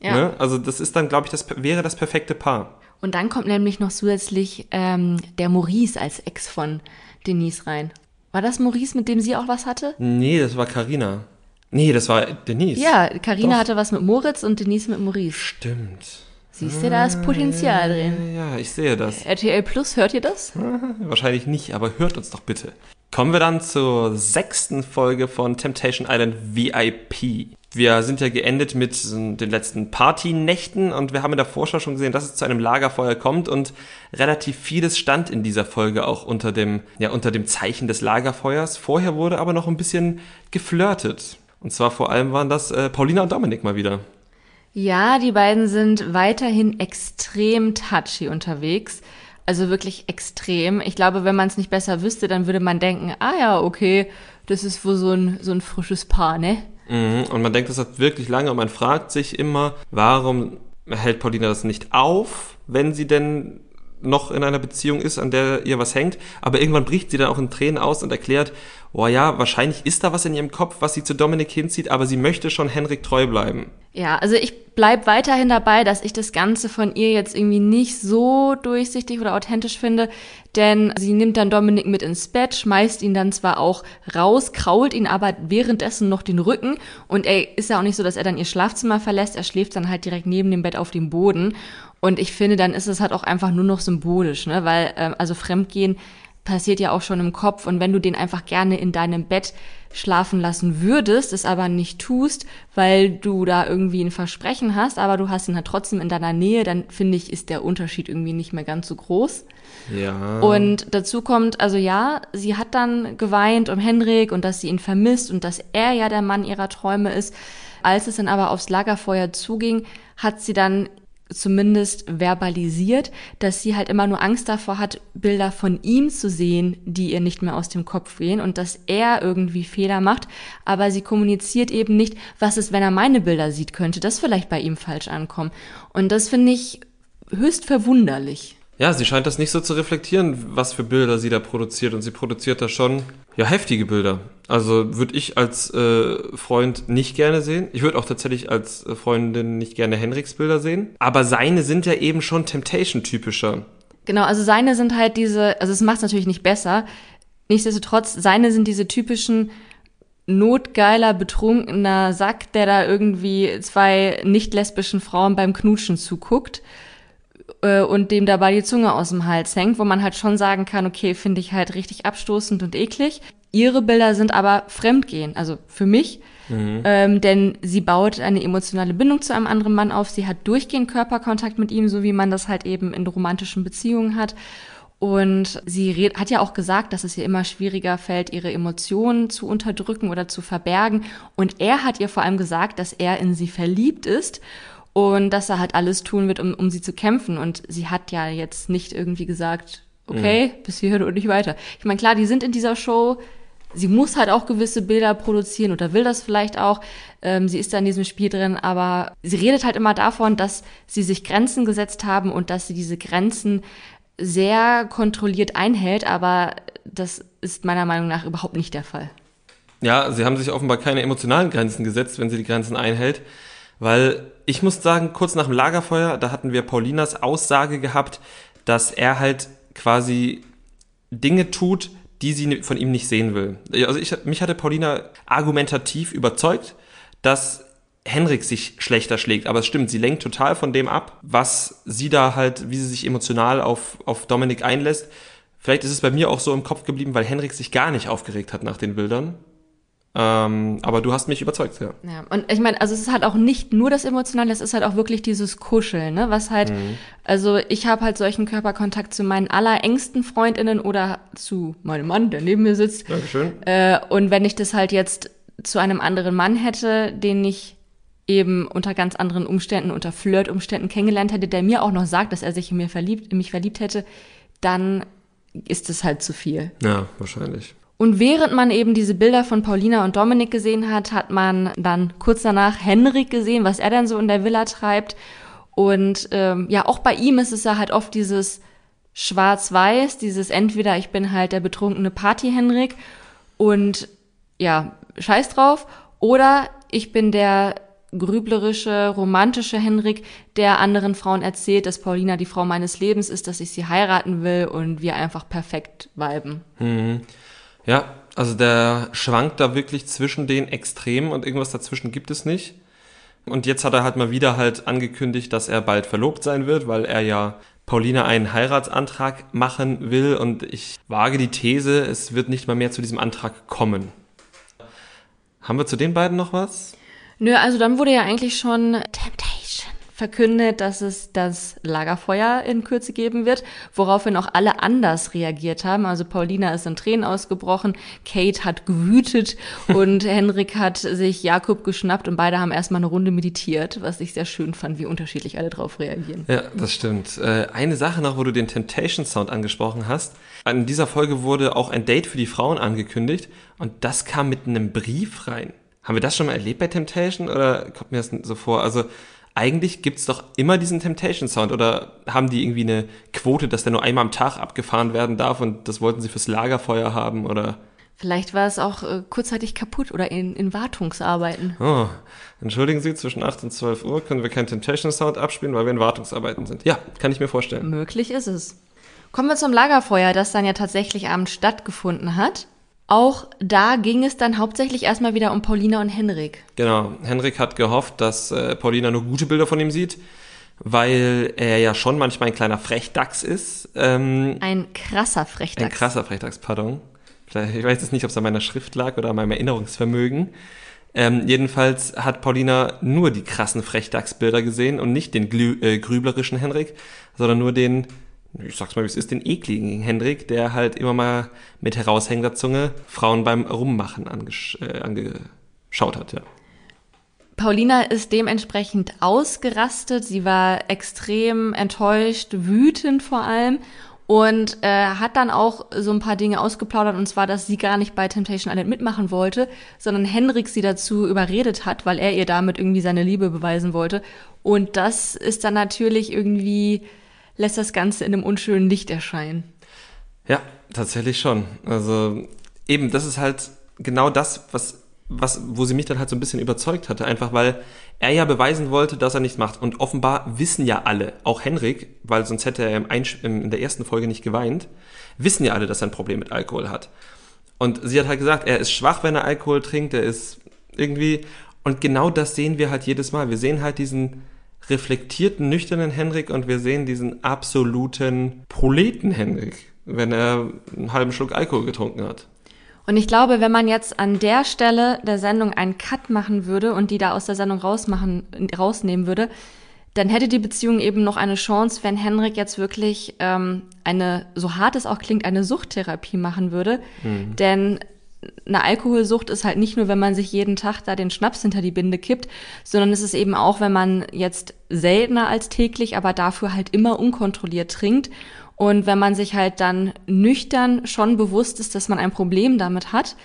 Ja. Ne? Also das ist dann, glaube ich, das wäre das perfekte Paar. Und dann kommt nämlich noch zusätzlich ähm, der Maurice als Ex von Denise rein. War das Maurice, mit dem sie auch was hatte? Nee, das war Karina. Nee, das war Denise. Ja, Karina hatte was mit Moritz und Denise mit Maurice. Stimmt. Siehst du, da ist Potenzial drin. Ja, ich sehe das. RTL Plus, hört ihr das? [laughs] Wahrscheinlich nicht, aber hört uns doch bitte. Kommen wir dann zur sechsten Folge von Temptation Island VIP. Wir sind ja geendet mit den letzten Partynächten und wir haben in der Vorschau schon gesehen, dass es zu einem Lagerfeuer kommt und relativ vieles stand in dieser Folge auch unter dem, ja, unter dem Zeichen des Lagerfeuers. Vorher wurde aber noch ein bisschen geflirtet. Und zwar vor allem waren das äh, Paulina und Dominik mal wieder. Ja, die beiden sind weiterhin extrem touchy unterwegs. Also wirklich extrem. Ich glaube, wenn man es nicht besser wüsste, dann würde man denken, ah ja, okay, das ist wohl so ein, so ein frisches Paar, ne? Mhm. Und man denkt, das hat wirklich lange und man fragt sich immer, warum hält Paulina das nicht auf, wenn sie denn noch in einer Beziehung ist, an der ihr was hängt. Aber irgendwann bricht sie dann auch in Tränen aus und erklärt, oh ja, wahrscheinlich ist da was in ihrem Kopf, was sie zu Dominik hinzieht, aber sie möchte schon Henrik treu bleiben. Ja, also ich bleib weiterhin dabei, dass ich das Ganze von ihr jetzt irgendwie nicht so durchsichtig oder authentisch finde, denn sie nimmt dann Dominik mit ins Bett, schmeißt ihn dann zwar auch raus, krault ihn aber währenddessen noch den Rücken und er ist ja auch nicht so, dass er dann ihr Schlafzimmer verlässt, er schläft dann halt direkt neben dem Bett auf dem Boden und ich finde, dann ist es halt auch einfach nur noch symbolisch, ne? Weil, ähm, also Fremdgehen passiert ja auch schon im Kopf und wenn du den einfach gerne in deinem Bett schlafen lassen würdest, es aber nicht tust, weil du da irgendwie ein Versprechen hast, aber du hast ihn halt trotzdem in deiner Nähe, dann finde ich, ist der Unterschied irgendwie nicht mehr ganz so groß. Ja. Und dazu kommt, also ja, sie hat dann geweint um Henrik und dass sie ihn vermisst und dass er ja der Mann ihrer Träume ist. Als es dann aber aufs Lagerfeuer zuging, hat sie dann zumindest verbalisiert, dass sie halt immer nur Angst davor hat, Bilder von ihm zu sehen, die ihr nicht mehr aus dem Kopf gehen und dass er irgendwie Fehler macht, aber sie kommuniziert eben nicht, was ist, wenn er meine Bilder sieht, könnte das vielleicht bei ihm falsch ankommen. Und das finde ich höchst verwunderlich. Ja, sie scheint das nicht so zu reflektieren, was für Bilder sie da produziert. Und sie produziert da schon, ja, heftige Bilder. Also würde ich als äh, Freund nicht gerne sehen. Ich würde auch tatsächlich als äh, Freundin nicht gerne Henriks Bilder sehen. Aber seine sind ja eben schon Temptation-typischer. Genau, also seine sind halt diese, also es macht es natürlich nicht besser. Nichtsdestotrotz, seine sind diese typischen notgeiler, betrunkener Sack, der da irgendwie zwei nicht lesbischen Frauen beim Knutschen zuguckt äh, und dem dabei die Zunge aus dem Hals hängt, wo man halt schon sagen kann, okay, finde ich halt richtig abstoßend und eklig. Ihre Bilder sind aber Fremdgehen, also für mich, mhm. ähm, denn sie baut eine emotionale Bindung zu einem anderen Mann auf, sie hat durchgehend Körperkontakt mit ihm, so wie man das halt eben in romantischen Beziehungen hat. Und sie hat ja auch gesagt, dass es ihr immer schwieriger fällt, ihre Emotionen zu unterdrücken oder zu verbergen. Und er hat ihr vor allem gesagt, dass er in sie verliebt ist und dass er halt alles tun wird, um, um sie zu kämpfen. Und sie hat ja jetzt nicht irgendwie gesagt, okay, mhm. bis hierhin und nicht weiter. Ich meine, klar, die sind in dieser Show, sie muss halt auch gewisse Bilder produzieren oder will das vielleicht auch. Ähm, sie ist da in diesem Spiel drin, aber sie redet halt immer davon, dass sie sich Grenzen gesetzt haben und dass sie diese Grenzen sehr kontrolliert einhält, aber das ist meiner Meinung nach überhaupt nicht der Fall. Ja, sie haben sich offenbar keine emotionalen Grenzen gesetzt, wenn sie die Grenzen einhält, weil ich muss sagen, kurz nach dem Lagerfeuer, da hatten wir Paulinas Aussage gehabt, dass er halt quasi Dinge tut, die sie von ihm nicht sehen will. Also ich, mich hatte Paulina argumentativ überzeugt, dass Henrik sich schlechter schlägt. Aber es stimmt, sie lenkt total von dem ab, was sie da halt, wie sie sich emotional auf, auf Dominik einlässt. Vielleicht ist es bei mir auch so im Kopf geblieben, weil Henrik sich gar nicht aufgeregt hat nach den Bildern. Ähm, aber du hast mich überzeugt, ja. Ja, und ich meine, also es ist halt auch nicht nur das Emotionale, es ist halt auch wirklich dieses Kuscheln, ne? Was halt, mhm. also ich habe halt solchen Körperkontakt zu meinen allerengsten FreundInnen oder zu meinem Mann, der neben mir sitzt. Dankeschön. Äh, und wenn ich das halt jetzt zu einem anderen Mann hätte, den ich eben unter ganz anderen Umständen, unter Flirtumständen kennengelernt hätte, der mir auch noch sagt, dass er sich in, mir verliebt, in mich verliebt hätte, dann ist es halt zu viel. Ja, wahrscheinlich. Und während man eben diese Bilder von Paulina und Dominik gesehen hat, hat man dann kurz danach Henrik gesehen, was er dann so in der Villa treibt. Und ähm, ja, auch bei ihm ist es ja halt oft dieses Schwarz-Weiß, dieses entweder ich bin halt der betrunkene Party-Henrik und ja, scheiß drauf, oder ich bin der grüblerische, romantische Henrik, der anderen Frauen erzählt, dass Paulina die Frau meines Lebens ist, dass ich sie heiraten will und wir einfach perfekt viben. Mhm. Ja, also der schwankt da wirklich zwischen den Extremen und irgendwas dazwischen gibt es nicht. Und jetzt hat er halt mal wieder halt angekündigt, dass er bald verlobt sein wird, weil er ja Paulina einen Heiratsantrag machen will und ich wage die These, es wird nicht mal mehr zu diesem Antrag kommen. Haben wir zu den beiden noch was? Nö, also dann wurde ja eigentlich schon Temptation verkündet, dass es das Lagerfeuer in Kürze geben wird, woraufhin auch alle anders reagiert haben. Also Paulina ist in Tränen ausgebrochen, Kate hat gewütet [laughs] und Henrik hat sich Jakob geschnappt und beide haben erstmal eine Runde meditiert, was ich sehr schön fand, wie unterschiedlich alle drauf reagieren. Ja, das stimmt. Äh, eine Sache noch, wo du den Temptation Sound angesprochen hast. In dieser Folge wurde auch ein Date für die Frauen angekündigt und das kam mit einem Brief rein. Haben wir das schon mal erlebt bei Temptation oder kommt mir das so vor? Also eigentlich gibt's doch immer diesen Temptation Sound oder haben die irgendwie eine Quote, dass der nur einmal am Tag abgefahren werden darf und das wollten sie fürs Lagerfeuer haben oder? Vielleicht war es auch äh, kurzzeitig kaputt oder in, in Wartungsarbeiten. Oh, entschuldigen Sie, zwischen 8 und 12 Uhr können wir keinen Temptation Sound abspielen, weil wir in Wartungsarbeiten sind. Ja, kann ich mir vorstellen. Möglich ist es. Kommen wir zum Lagerfeuer, das dann ja tatsächlich abends stattgefunden hat. Auch da ging es dann hauptsächlich erstmal wieder um Paulina und Henrik. Genau. Henrik hat gehofft, dass äh, Paulina nur gute Bilder von ihm sieht, weil er ja schon manchmal ein kleiner Frechdachs ist. Ähm, ein krasser Frechdachs. Ein krasser Frechdachs, pardon. Ich weiß jetzt nicht, ob es an meiner Schrift lag oder an meinem Erinnerungsvermögen. Ähm, jedenfalls hat Paulina nur die krassen Frechdachsbilder gesehen und nicht den glü äh, grüblerischen Henrik, sondern nur den ich sag's mal, wie es ist, den ekligen Hendrik, der halt immer mal mit heraushängender Zunge Frauen beim Rummachen angesch äh, angeschaut hat, ja. Paulina ist dementsprechend ausgerastet. Sie war extrem enttäuscht, wütend vor allem und äh, hat dann auch so ein paar Dinge ausgeplaudert und zwar, dass sie gar nicht bei Temptation Island mitmachen wollte, sondern Henrik sie dazu überredet hat, weil er ihr damit irgendwie seine Liebe beweisen wollte. Und das ist dann natürlich irgendwie lässt das Ganze in einem unschönen Licht erscheinen. Ja, tatsächlich schon. Also eben, das ist halt genau das, was, was, wo sie mich dann halt so ein bisschen überzeugt hatte, einfach weil er ja beweisen wollte, dass er nichts macht. Und offenbar wissen ja alle, auch Henrik, weil sonst hätte er im in der ersten Folge nicht geweint, wissen ja alle, dass er ein Problem mit Alkohol hat. Und sie hat halt gesagt, er ist schwach, wenn er Alkohol trinkt, er ist irgendwie, und genau das sehen wir halt jedes Mal. Wir sehen halt diesen, reflektierten, nüchternen Henrik und wir sehen diesen absoluten Proleten Henrik, wenn er einen halben Schluck Alkohol getrunken hat. Und ich glaube, wenn man jetzt an der Stelle der Sendung einen Cut machen würde und die da aus der Sendung rausmachen, rausnehmen würde, dann hätte die Beziehung eben noch eine Chance, wenn Henrik jetzt wirklich ähm, eine, so hart es auch klingt, eine Suchttherapie machen würde. Mhm. Denn eine Alkoholsucht ist halt nicht nur, wenn man sich jeden Tag da den Schnaps hinter die Binde kippt, sondern es ist eben auch, wenn man jetzt seltener als täglich, aber dafür halt immer unkontrolliert trinkt. Und wenn man sich halt dann nüchtern schon bewusst ist, dass man ein Problem damit hat,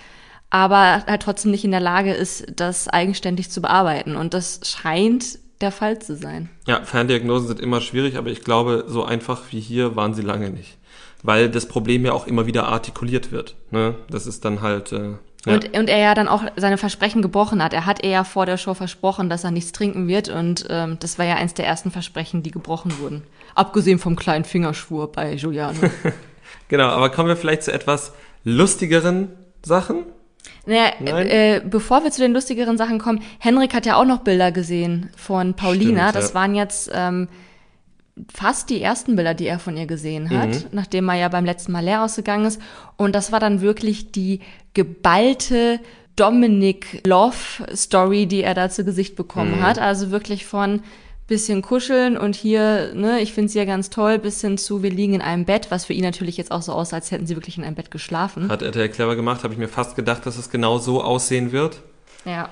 aber halt trotzdem nicht in der Lage ist, das eigenständig zu bearbeiten. Und das scheint der Fall zu sein. Ja, Ferndiagnosen sind immer schwierig, aber ich glaube, so einfach wie hier waren sie lange nicht. Weil das Problem ja auch immer wieder artikuliert wird. Ne? Das ist dann halt. Äh, ja. Und, und er ja dann auch seine Versprechen gebrochen hat. Er hat er ja vor der Show versprochen, dass er nichts trinken wird. Und ähm, das war ja eins der ersten Versprechen, die gebrochen wurden. Abgesehen vom kleinen Fingerschwur bei Giuliano. [laughs] genau, aber kommen wir vielleicht zu etwas lustigeren Sachen. Naja, äh, bevor wir zu den lustigeren Sachen kommen, Henrik hat ja auch noch Bilder gesehen von Paulina. Stimmt, das ja. waren jetzt ähm, fast die ersten Bilder, die er von ihr gesehen hat, mhm. nachdem er ja beim letzten Mal leer ausgegangen ist. Und das war dann wirklich die geballte Dominic Love Story, die er da zu Gesicht bekommen mhm. hat. Also wirklich von bisschen kuscheln und hier, ne, ich finde sie ja ganz toll, bis hin zu, wir liegen in einem Bett, was für ihn natürlich jetzt auch so aussah, als hätten sie wirklich in einem Bett geschlafen. Hat er clever gemacht, habe ich mir fast gedacht, dass es genau so aussehen wird. Ja.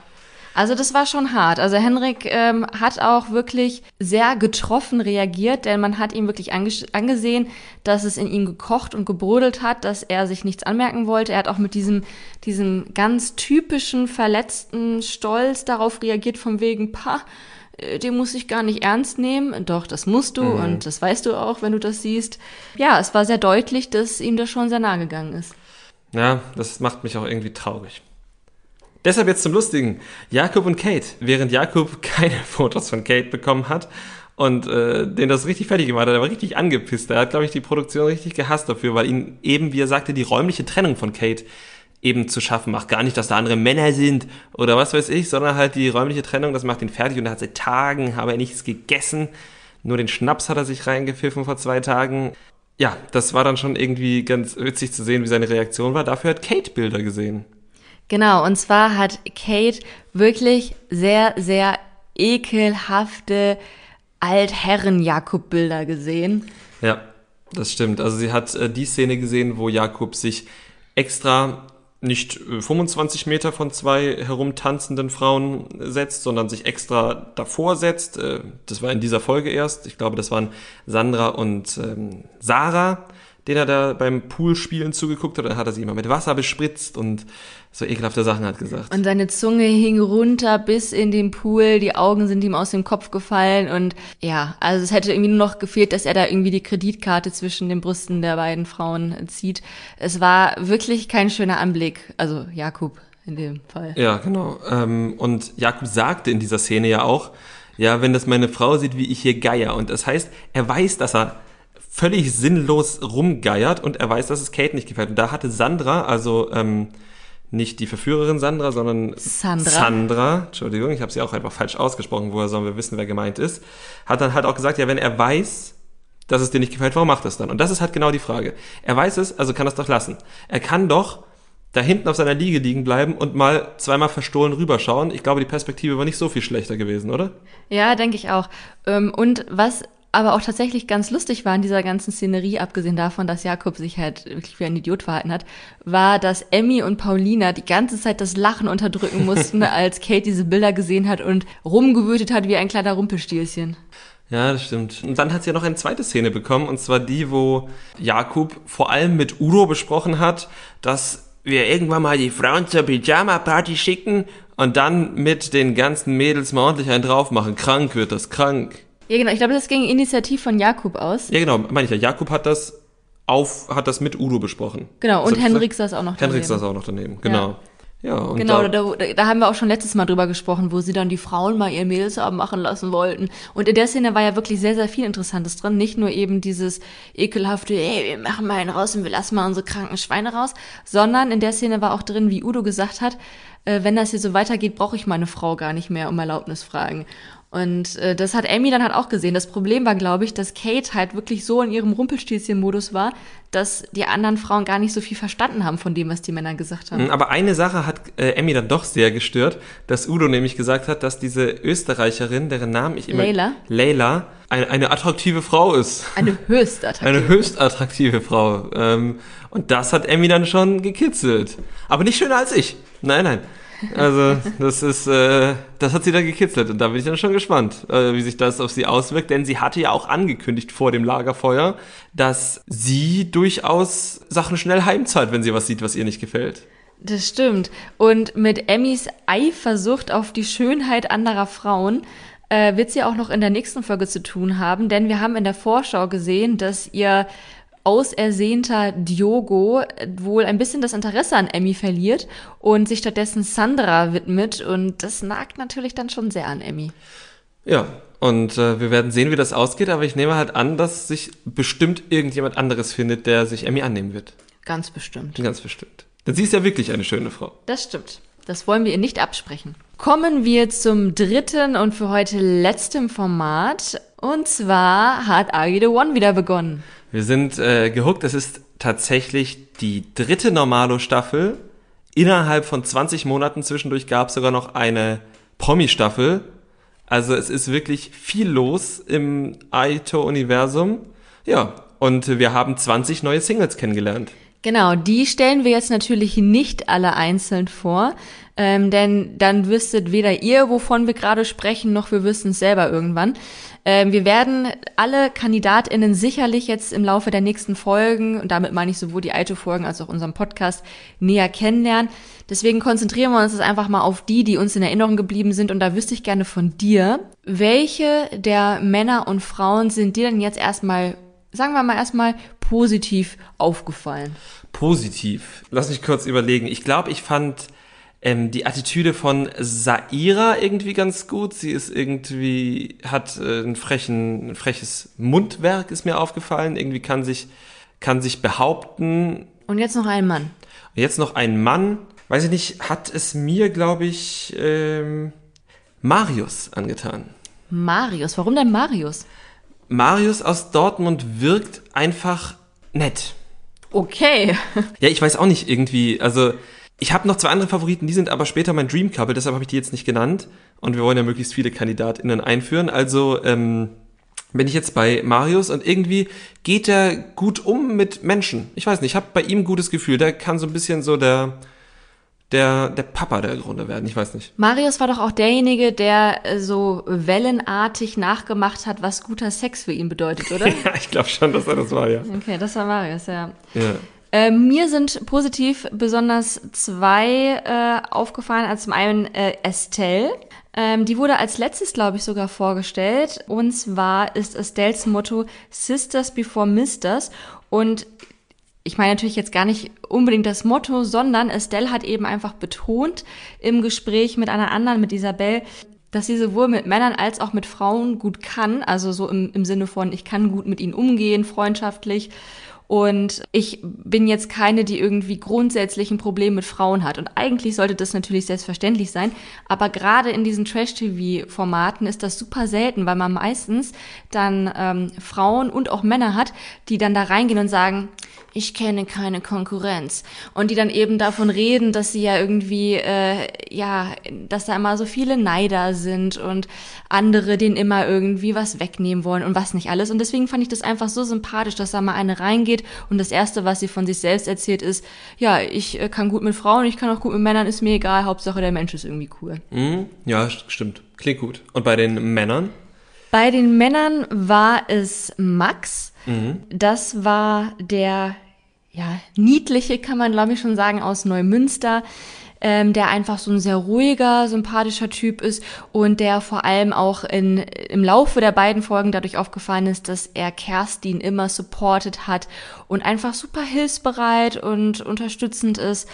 Also das war schon hart. Also Henrik ähm, hat auch wirklich sehr getroffen reagiert, denn man hat ihm wirklich angesehen, dass es in ihm gekocht und gebrodelt hat, dass er sich nichts anmerken wollte. Er hat auch mit diesem, diesem ganz typischen verletzten Stolz darauf reagiert, von wegen, pa, äh, den muss ich gar nicht ernst nehmen. Doch, das musst du mhm. und das weißt du auch, wenn du das siehst. Ja, es war sehr deutlich, dass ihm das schon sehr nahe gegangen ist. Ja, das macht mich auch irgendwie traurig. Deshalb jetzt zum Lustigen. Jakob und Kate. Während Jakob [laughs] keine Fotos von Kate bekommen hat und äh, den das richtig fertig gemacht hat, er war richtig angepisst. Er hat, glaube ich, die Produktion richtig gehasst dafür, weil ihn eben, wie er sagte, die räumliche Trennung von Kate eben zu schaffen macht. Gar nicht, dass da andere Männer sind oder was weiß ich, sondern halt die räumliche Trennung, das macht ihn fertig und er hat seit Tagen, habe er nichts gegessen. Nur den Schnaps hat er sich reingepfiffen vor zwei Tagen. Ja, das war dann schon irgendwie ganz witzig zu sehen, wie seine Reaktion war. Dafür hat Kate Bilder gesehen. Genau, und zwar hat Kate wirklich sehr, sehr ekelhafte Altherren-Jakob-Bilder gesehen. Ja, das stimmt. Also sie hat äh, die Szene gesehen, wo Jakob sich extra nicht 25 äh, Meter von zwei herumtanzenden Frauen setzt, sondern sich extra davor setzt. Äh, das war in dieser Folge erst. Ich glaube, das waren Sandra und ähm, Sarah, denen er da beim Poolspielen zugeguckt hat. Dann hat er sie immer mit Wasser bespritzt und so ekelhafte Sachen hat gesagt. Und seine Zunge hing runter bis in den Pool, die Augen sind ihm aus dem Kopf gefallen und ja, also es hätte irgendwie nur noch gefehlt, dass er da irgendwie die Kreditkarte zwischen den Brüsten der beiden Frauen zieht. Es war wirklich kein schöner Anblick, also Jakob in dem Fall. Ja, genau. Ähm, und Jakob sagte in dieser Szene ja auch, ja, wenn das meine Frau sieht, wie ich hier geier. Und das heißt, er weiß, dass er völlig sinnlos rumgeiert und er weiß, dass es Kate nicht gefällt. Und da hatte Sandra, also ähm, nicht die Verführerin Sandra, sondern Sandra. Sandra, Entschuldigung, ich habe sie auch einfach falsch ausgesprochen, woher sollen wir wissen, wer gemeint ist, hat dann halt auch gesagt, ja, wenn er weiß, dass es dir nicht gefällt, warum macht er es dann? Und das ist halt genau die Frage. Er weiß es, also kann er es doch lassen. Er kann doch da hinten auf seiner Liege liegen bleiben und mal zweimal verstohlen rüberschauen. Ich glaube, die Perspektive war nicht so viel schlechter gewesen, oder? Ja, denke ich auch. Ähm, und was aber auch tatsächlich ganz lustig war in dieser ganzen Szenerie, abgesehen davon, dass Jakob sich halt wirklich wie ein Idiot verhalten hat, war, dass Emmy und Paulina die ganze Zeit das Lachen unterdrücken mussten, [laughs] als Kate diese Bilder gesehen hat und rumgewütet hat wie ein kleiner Rumpelstilzchen. Ja, das stimmt. Und dann hat sie ja noch eine zweite Szene bekommen, und zwar die, wo Jakob vor allem mit Udo besprochen hat, dass wir irgendwann mal die Frauen zur Pyjama-Party schicken und dann mit den ganzen Mädels mal ordentlich einen drauf machen. Krank wird das, krank. Ja, genau. Ich glaube, das ging Initiativ von Jakob aus. Ja, genau. Meine ich ja. Jakob hat das auf, hat das mit Udo besprochen. Genau. Und Henrik saß auch noch daneben. Henrik saß auch noch daneben. Genau. Ja. ja genau, da, da, da, haben wir auch schon letztes Mal drüber gesprochen, wo sie dann die Frauen mal ihr Mädelsabend machen lassen wollten. Und in der Szene war ja wirklich sehr, sehr viel Interessantes drin. Nicht nur eben dieses ekelhafte, ey, wir machen mal einen raus und wir lassen mal unsere kranken Schweine raus, sondern in der Szene war auch drin, wie Udo gesagt hat, äh, wenn das hier so weitergeht, brauche ich meine Frau gar nicht mehr um Erlaubnis fragen. Und äh, das hat Amy dann halt auch gesehen. Das Problem war, glaube ich, dass Kate halt wirklich so in ihrem Rumpelstilzchen-Modus war, dass die anderen Frauen gar nicht so viel verstanden haben von dem, was die Männer gesagt haben. Aber eine Sache hat äh, Emmy dann doch sehr gestört, dass Udo nämlich gesagt hat, dass diese Österreicherin, deren Namen ich immer... Leila? Leila, eine, eine attraktive Frau ist. Eine höchst [laughs] attraktive. Eine höchst attraktive Frau. Ähm, und das hat Emmy dann schon gekitzelt. Aber nicht schöner als ich. Nein, nein. Also, das ist, äh, das hat sie dann gekitzelt und da bin ich dann schon gespannt, äh, wie sich das auf sie auswirkt, denn sie hatte ja auch angekündigt vor dem Lagerfeuer, dass sie durchaus Sachen schnell heimzahlt, wenn sie was sieht, was ihr nicht gefällt. Das stimmt. Und mit Emmys Eifersucht auf die Schönheit anderer Frauen äh, wird sie auch noch in der nächsten Folge zu tun haben, denn wir haben in der Vorschau gesehen, dass ihr ausersehnter Diogo wohl ein bisschen das Interesse an Emmy verliert und sich stattdessen Sandra widmet und das nagt natürlich dann schon sehr an Emmy. Ja, und äh, wir werden sehen, wie das ausgeht, aber ich nehme halt an, dass sich bestimmt irgendjemand anderes findet, der sich Emmy annehmen wird. Ganz bestimmt. Ganz bestimmt. Denn sie ist ja wirklich eine schöne Frau. Das stimmt. Das wollen wir ihr nicht absprechen. Kommen wir zum dritten und für heute letzten Format. Und zwar hat Are You the One wieder begonnen. Wir sind äh, gehuckt. Es ist tatsächlich die dritte Normalo-Staffel. Innerhalb von 20 Monaten zwischendurch gab es sogar noch eine Promi-Staffel. Also es ist wirklich viel los im Aito-Universum. Ja, und wir haben 20 neue Singles kennengelernt. Genau, die stellen wir jetzt natürlich nicht alle einzeln vor, ähm, denn dann wüsstet weder ihr, wovon wir gerade sprechen, noch wir wüssten es selber irgendwann. Ähm, wir werden alle KandidatInnen sicherlich jetzt im Laufe der nächsten Folgen, und damit meine ich sowohl die Aito-Folgen als auch unseren Podcast, näher kennenlernen. Deswegen konzentrieren wir uns jetzt einfach mal auf die, die uns in Erinnerung geblieben sind. Und da wüsste ich gerne von dir, welche der Männer und Frauen sind dir denn jetzt erstmal, sagen wir mal erstmal, positiv aufgefallen? Positiv. Lass mich kurz überlegen. Ich glaube, ich fand ähm, die Attitüde von Saira irgendwie ganz gut. Sie ist irgendwie, hat äh, ein, frechen, ein freches Mundwerk, ist mir aufgefallen. Irgendwie kann sich, kann sich behaupten. Und jetzt noch ein Mann. Und jetzt noch ein Mann. Weiß ich nicht, hat es mir, glaube ich, ähm, Marius angetan. Marius, warum denn Marius? Marius aus Dortmund wirkt einfach nett. Okay. Ja, ich weiß auch nicht irgendwie, also ich habe noch zwei andere Favoriten, die sind aber später mein Dream Couple, deshalb habe ich die jetzt nicht genannt. Und wir wollen ja möglichst viele KandidatInnen einführen. Also ähm, bin ich jetzt bei Marius und irgendwie geht er gut um mit Menschen. Ich weiß nicht, ich habe bei ihm ein gutes Gefühl. Der kann so ein bisschen so der der, der Papa der Grunde werden, ich weiß nicht. Marius war doch auch derjenige, der äh, so wellenartig nachgemacht hat, was guter Sex für ihn bedeutet, oder? [laughs] ja, ich glaube schon, dass er das war, ja. Okay, das war Marius, ja. Ja. Äh, mir sind positiv besonders zwei äh, aufgefallen. Also zum einen äh, Estelle. Ähm, die wurde als letztes, glaube ich, sogar vorgestellt. Und zwar ist Estelles Motto Sisters before Misters. Und ich meine natürlich jetzt gar nicht unbedingt das Motto, sondern Estelle hat eben einfach betont im Gespräch mit einer anderen, mit Isabel, dass sie sowohl mit Männern als auch mit Frauen gut kann. Also so im, im Sinne von, ich kann gut mit ihnen umgehen, freundschaftlich. Und ich bin jetzt keine, die irgendwie grundsätzlich ein Problem mit Frauen hat. Und eigentlich sollte das natürlich selbstverständlich sein. Aber gerade in diesen Trash-TV-Formaten ist das super selten, weil man meistens dann ähm, Frauen und auch Männer hat, die dann da reingehen und sagen, ich kenne keine Konkurrenz. Und die dann eben davon reden, dass sie ja irgendwie, äh, ja, dass da immer so viele Neider sind und andere denen immer irgendwie was wegnehmen wollen und was nicht alles. Und deswegen fand ich das einfach so sympathisch, dass da mal eine reingeht und das Erste, was sie von sich selbst erzählt, ist, ja, ich äh, kann gut mit Frauen, ich kann auch gut mit Männern, ist mir egal, Hauptsache der Mensch ist irgendwie cool. Mhm. Ja, stimmt. Klingt gut. Und bei den Männern? Bei den Männern war es Max. Mhm. Das war der ja, niedliche, kann man glaube ich schon sagen, aus Neumünster, ähm, der einfach so ein sehr ruhiger, sympathischer Typ ist und der vor allem auch in, im Laufe der beiden Folgen dadurch aufgefallen ist, dass er Kerstin immer supportet hat und einfach super hilfsbereit und unterstützend ist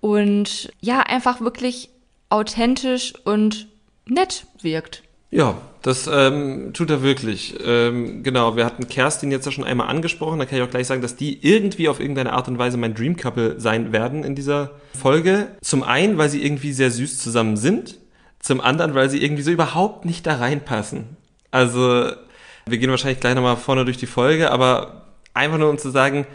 und ja, einfach wirklich authentisch und nett wirkt. Ja, das ähm, tut er wirklich. Ähm, genau, wir hatten Kerstin jetzt ja schon einmal angesprochen. Da kann ich auch gleich sagen, dass die irgendwie auf irgendeine Art und Weise mein Dream Couple sein werden in dieser Folge. Zum einen, weil sie irgendwie sehr süß zusammen sind. Zum anderen, weil sie irgendwie so überhaupt nicht da reinpassen. Also, wir gehen wahrscheinlich gleich nochmal vorne durch die Folge, aber einfach nur um zu sagen,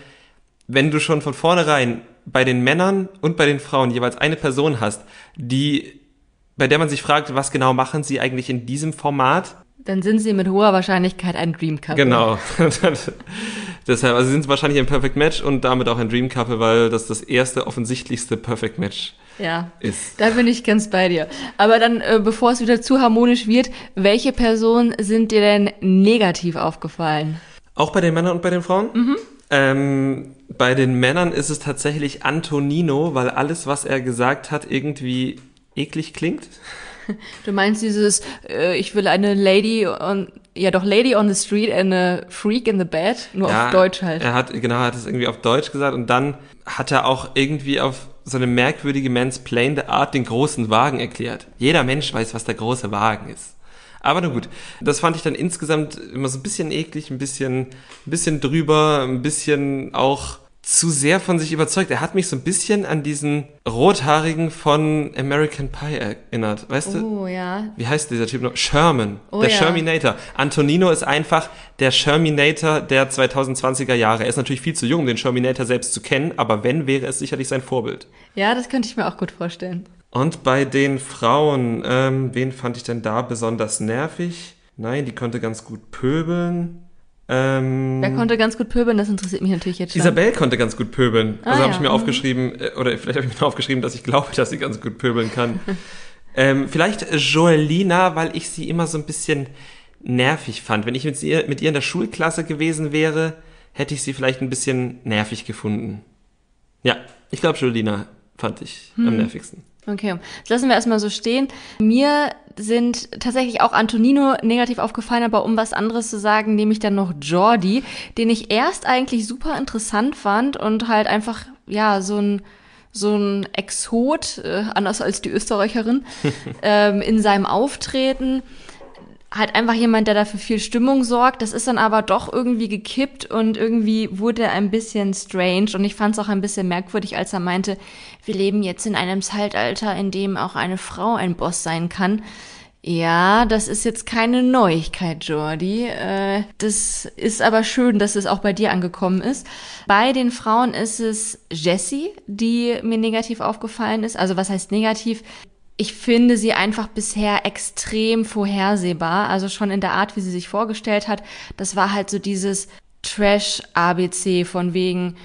wenn du schon von vornherein bei den Männern und bei den Frauen jeweils eine Person hast, die, bei der man sich fragt, was genau machen sie eigentlich in diesem Format, dann sind sie mit hoher Wahrscheinlichkeit ein Dream Couple. Genau. [laughs] Deshalb, also sind sie wahrscheinlich ein Perfect Match und damit auch ein Dream Couple, weil das das erste offensichtlichste Perfect Match ja, ist. Da bin ich ganz bei dir. Aber dann, äh, bevor es wieder zu harmonisch wird, welche Personen sind dir denn negativ aufgefallen? Auch bei den Männern und bei den Frauen? Mhm. Ähm, bei den Männern ist es tatsächlich Antonino, weil alles, was er gesagt hat, irgendwie eklig klingt. [laughs] Du meinst dieses, äh, ich will eine Lady on, ja doch Lady on the Street and a Freak in the Bed, nur ja, auf Deutsch halt. Er hat, genau, hat es irgendwie auf Deutsch gesagt und dann hat er auch irgendwie auf so eine merkwürdige mansplainende Art den großen Wagen erklärt. Jeder Mensch weiß, was der große Wagen ist. Aber na gut, das fand ich dann insgesamt immer so ein bisschen eklig, ein bisschen, ein bisschen drüber, ein bisschen auch zu sehr von sich überzeugt. Er hat mich so ein bisschen an diesen Rothaarigen von American Pie erinnert. Weißt du? Oh, ja. Wie heißt dieser Typ noch? Sherman. Oh, der ja. Sherminator. Antonino ist einfach der Sherminator der 2020er Jahre. Er ist natürlich viel zu jung, um den Sherminator selbst zu kennen, aber wenn, wäre es sicherlich sein Vorbild. Ja, das könnte ich mir auch gut vorstellen. Und bei den Frauen, ähm, wen fand ich denn da besonders nervig? Nein, die konnte ganz gut pöbeln. Ähm, Wer konnte ganz gut pöbeln? Das interessiert mich natürlich jetzt schon. Isabel konnte ganz gut pöbeln. Ah, also habe ich mir mhm. aufgeschrieben, äh, oder vielleicht habe ich mir [laughs] aufgeschrieben, dass ich glaube, dass sie ganz gut pöbeln kann. ähm, vielleicht Joelina, weil ich sie immer so ein bisschen nervig fand. Wenn ich mit ihr, mit ihr in der Schulklasse gewesen wäre, hätte ich sie vielleicht ein bisschen nervig gefunden. Ja, ich glaube, Joelina fand ich hm. am nervigsten. Okay, das lassen wir erstmal so stehen. Mir sind tatsächlich auch Antonino negativ aufgefallen, aber um was anderes zu sagen, nehme ich dann noch Jordi, den ich erst eigentlich super interessant fand und halt einfach, ja, so ein so ein Exot, äh, anders als die Österreicherin, [laughs] ähm, in seinem Auftreten halt einfach jemand, der dafür viel Stimmung sorgt. Das ist dann aber doch irgendwie gekippt und irgendwie wurde er ein bisschen strange. Und ich fand es auch ein bisschen merkwürdig, als er meinte, wir leben jetzt in einem Zeitalter, in dem auch eine Frau ein Boss sein kann. Ja, das ist jetzt keine Neuigkeit, Jordi. Äh, das ist aber schön, dass es auch bei dir angekommen ist. Bei den Frauen ist es Jessie, die mir negativ aufgefallen ist. Also was heißt negativ? Ich finde sie einfach bisher extrem vorhersehbar. Also schon in der Art, wie sie sich vorgestellt hat. Das war halt so dieses Trash-ABC von wegen,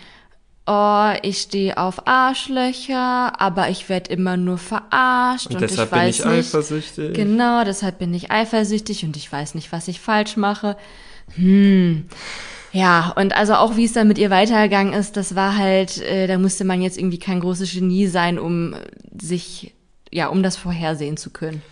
oh, ich stehe auf Arschlöcher, aber ich werde immer nur verarscht und, und deshalb ich weiß bin ich nicht, eifersüchtig. Genau, deshalb bin ich eifersüchtig und ich weiß nicht, was ich falsch mache. Hm. Ja, und also auch wie es dann mit ihr weitergegangen ist, das war halt, äh, da musste man jetzt irgendwie kein großes Genie sein, um sich ja, um das vorhersehen zu können.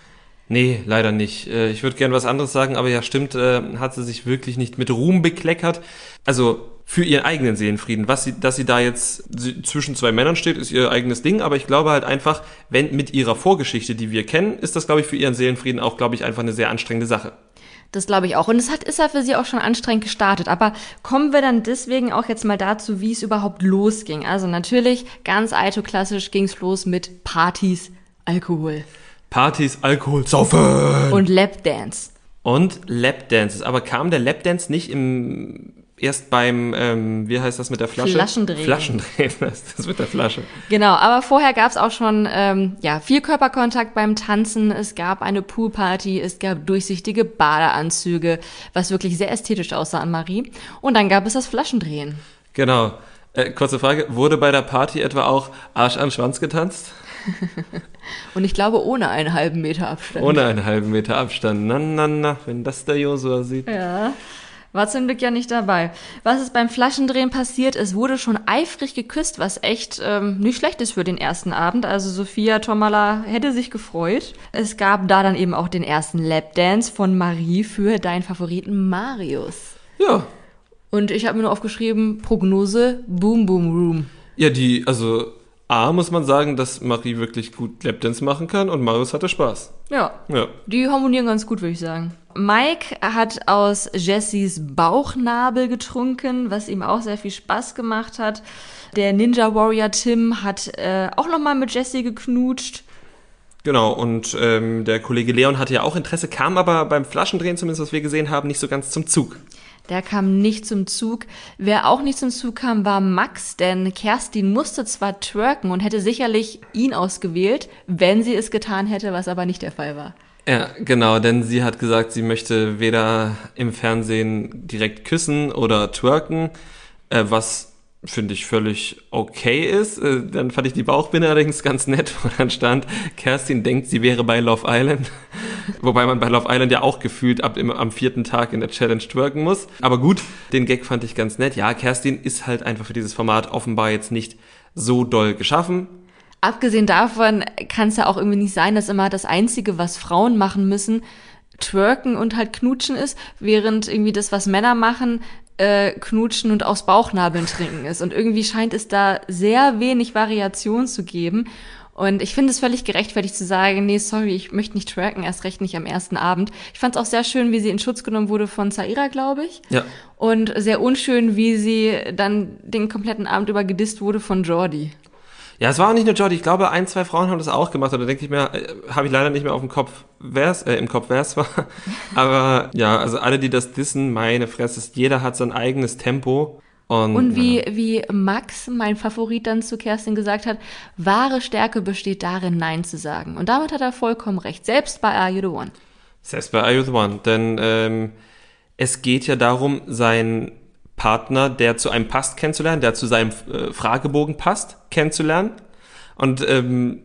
Nee, leider nicht. Äh, ich würde gern was anderes sagen, aber ja, stimmt, äh, hat sie sich wirklich nicht mit Ruhm bekleckert. Also für ihren eigenen Seelenfrieden. Was sie, dass sie da jetzt zwischen zwei Männern steht, ist ihr eigenes Ding, aber ich glaube halt einfach, wenn mit ihrer Vorgeschichte, die wir kennen, ist das, glaube ich, für ihren Seelenfrieden auch, glaube ich, einfach eine sehr anstrengende Sache. Das glaube ich auch. Und es hat, ist ja für sie auch schon anstrengend gestartet. Aber kommen wir dann deswegen auch jetzt mal dazu, wie es überhaupt losging. Also natürlich, ganz aito-klassisch ging es los mit Partys, Alkohol. Partys, Alkohol, Saufen. Und Lapdance. Und Lapdances. Aber kam der Lapdance nicht im erst beim, ähm, wie heißt das mit der Flasche? Flaschendrehen. Flaschendrehen heißt [laughs] das mit der Flasche. Genau, aber vorher gab es auch schon ähm, ja, viel Körperkontakt beim Tanzen. Es gab eine Poolparty, es gab durchsichtige Badeanzüge, was wirklich sehr ästhetisch aussah an Marie. Und dann gab es das Flaschendrehen. Genau. Äh, kurze Frage, wurde bei der Party etwa auch Arsch an Schwanz getanzt? [laughs] Und ich glaube, ohne einen halben Meter Abstand. Ohne einen halben Meter Abstand. Na, na, na, wenn das der Josua sieht. Ja. War zum Glück ja nicht dabei. Was ist beim Flaschendrehen passiert? Es wurde schon eifrig geküsst, was echt ähm, nicht schlecht ist für den ersten Abend. Also Sophia Tomala hätte sich gefreut. Es gab da dann eben auch den ersten Lapdance von Marie für deinen Favoriten Marius. Ja. Und ich habe mir nur aufgeschrieben, Prognose, Boom Boom Room. Ja, die, also A, muss man sagen, dass Marie wirklich gut Lapdance machen kann und Marius hatte Spaß. Ja. ja. Die harmonieren ganz gut, würde ich sagen. Mike hat aus Jessys Bauchnabel getrunken, was ihm auch sehr viel Spaß gemacht hat. Der Ninja Warrior Tim hat äh, auch nochmal mit Jessie geknutscht. Genau, und ähm, der Kollege Leon hatte ja auch Interesse, kam aber beim Flaschendrehen, zumindest was wir gesehen haben, nicht so ganz zum Zug. Der kam nicht zum Zug. Wer auch nicht zum Zug kam, war Max, denn Kerstin musste zwar twerken und hätte sicherlich ihn ausgewählt, wenn sie es getan hätte, was aber nicht der Fall war. Ja, genau, denn sie hat gesagt, sie möchte weder im Fernsehen direkt küssen oder twerken, äh, was finde ich völlig okay ist. Äh, dann fand ich die Bauchbinde allerdings ganz nett, wo dann stand, Kerstin denkt, sie wäre bei Love Island. Wobei man bei Love Island ja auch gefühlt ab im, am vierten Tag in der Challenge twerken muss. Aber gut, den Gag fand ich ganz nett. Ja, Kerstin ist halt einfach für dieses Format offenbar jetzt nicht so doll geschaffen. Abgesehen davon kann es ja auch irgendwie nicht sein, dass immer das Einzige, was Frauen machen müssen, twerken und halt knutschen ist, während irgendwie das, was Männer machen, äh, knutschen und aus Bauchnabeln trinken ist. Und irgendwie scheint es da sehr wenig Variation zu geben. Und ich finde es völlig gerechtfertigt zu sagen, nee, sorry, ich möchte nicht tracken, erst recht nicht am ersten Abend. Ich fand es auch sehr schön, wie sie in Schutz genommen wurde von Zaira, glaube ich. Ja. Und sehr unschön, wie sie dann den kompletten Abend über gedisst wurde von Jordi. Ja, es war auch nicht nur Jordi. Ich glaube, ein, zwei Frauen haben das auch gemacht. Oder denke ich mir, äh, habe ich leider nicht mehr auf dem Kopf, wer es, äh, im Kopf, wer es war. [laughs] Aber ja, also alle, die das dissen, meine Fresse, jeder hat sein eigenes Tempo. Und, Und wie, ja. wie Max, mein Favorit, dann zu Kerstin gesagt hat, wahre Stärke besteht darin, Nein zu sagen. Und damit hat er vollkommen recht. Selbst bei Are You the One. Selbst bei Are You the One. Denn ähm, es geht ja darum, sein Partner, der zu einem passt, kennenzulernen, der zu seinem äh, Fragebogen passt, kennenzulernen. Und ähm,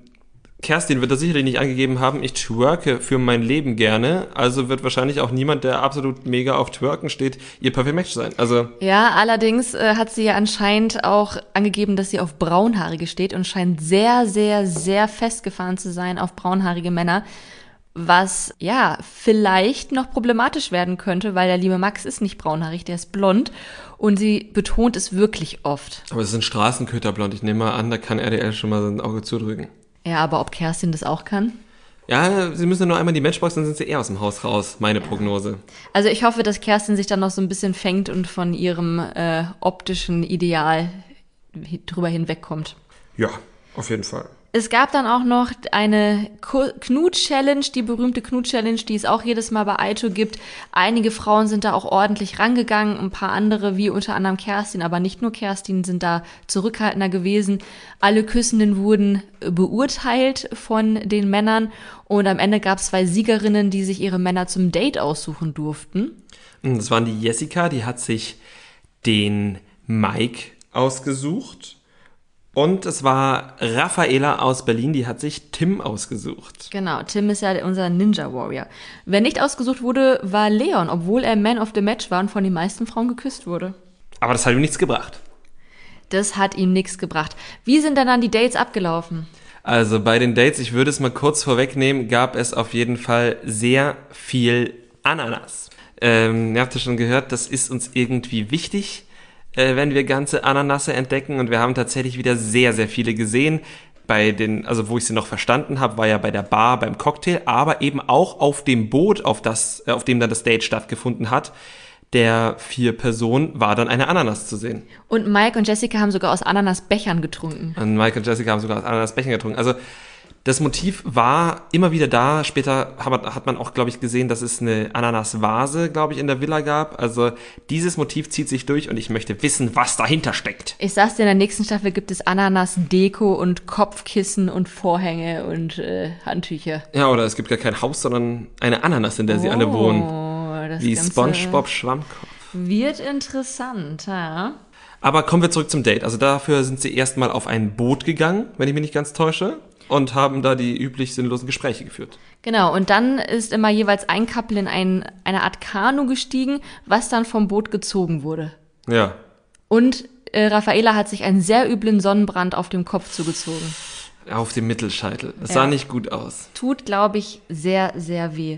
Kerstin wird da sicherlich nicht angegeben haben, ich twerke für mein Leben gerne, also wird wahrscheinlich auch niemand, der absolut mega auf Twerken steht, ihr Perfect Match sein. Also ja, allerdings äh, hat sie ja anscheinend auch angegeben, dass sie auf Braunhaarige steht und scheint sehr, sehr, sehr festgefahren zu sein auf braunhaarige Männer was ja vielleicht noch problematisch werden könnte, weil der liebe Max ist nicht braunhaarig, der ist blond und sie betont es wirklich oft. Aber es ist ein Straßenköterblond, ich nehme mal an, da kann RDL schon mal sein Auge zudrücken. Ja, aber ob Kerstin das auch kann? Ja, sie müssen nur einmal die Matchbox, dann sind sie eher aus dem Haus raus, meine ja. Prognose. Also ich hoffe, dass Kerstin sich dann noch so ein bisschen fängt und von ihrem äh, optischen Ideal drüber hinwegkommt. Ja, auf jeden Fall. Es gab dann auch noch eine Knut-Challenge, die berühmte Knut-Challenge, die es auch jedes Mal bei Aito gibt. Einige Frauen sind da auch ordentlich rangegangen, ein paar andere, wie unter anderem Kerstin, aber nicht nur Kerstin, sind da zurückhaltender gewesen. Alle Küssenden wurden beurteilt von den Männern und am Ende gab es zwei Siegerinnen, die sich ihre Männer zum Date aussuchen durften. Das waren die Jessica, die hat sich den Mike ausgesucht. Und es war Raffaela aus Berlin, die hat sich Tim ausgesucht. Genau, Tim ist ja unser Ninja Warrior. Wer nicht ausgesucht wurde, war Leon, obwohl er Man of the Match war und von den meisten Frauen geküsst wurde. Aber das hat ihm nichts gebracht. Das hat ihm nichts gebracht. Wie sind denn dann die Dates abgelaufen? Also bei den Dates, ich würde es mal kurz vorwegnehmen, gab es auf jeden Fall sehr viel Ananas. Ähm, ihr habt ja schon gehört, das ist uns irgendwie wichtig äh, wenn wir ganze Ananasse entdecken. Und wir haben tatsächlich wieder sehr, sehr viele gesehen. Bei den, also wo ich sie noch verstanden habe, war ja bei der Bar, beim Cocktail, aber eben auch auf dem Boot, auf das, äh, auf dem dann das Date stattgefunden hat der vier Personen war dann eine Ananas zu sehen. Und Mike und Jessica haben sogar aus Ananasbechern getrunken. Und Mike und Jessica haben sogar aus Ananasbechern getrunken. Also das Motiv war immer wieder da. Später hat man auch, glaube ich, gesehen, dass es eine Ananasvase, glaube ich, in der Villa gab. Also dieses Motiv zieht sich durch und ich möchte wissen, was dahinter steckt. Ich sag's dir, in der nächsten Staffel gibt es Ananas-Deko und Kopfkissen und Vorhänge und äh, Handtücher. Ja, oder es gibt gar kein Haus, sondern eine Ananas, in der oh, sie alle wohnen. Das Wie SpongeBob Schwammkopf. Wird interessant, ja. Aber kommen wir zurück zum Date. Also dafür sind sie erstmal auf ein Boot gegangen, wenn ich mich nicht ganz täusche und haben da die üblich sinnlosen Gespräche geführt. Genau, und dann ist immer jeweils ein Couple in ein, eine Art Kanu gestiegen, was dann vom Boot gezogen wurde. Ja. Und äh, Raffaela hat sich einen sehr üblen Sonnenbrand auf dem Kopf zugezogen. Auf dem Mittelscheitel. Das ja. sah nicht gut aus. Tut, glaube ich, sehr, sehr weh.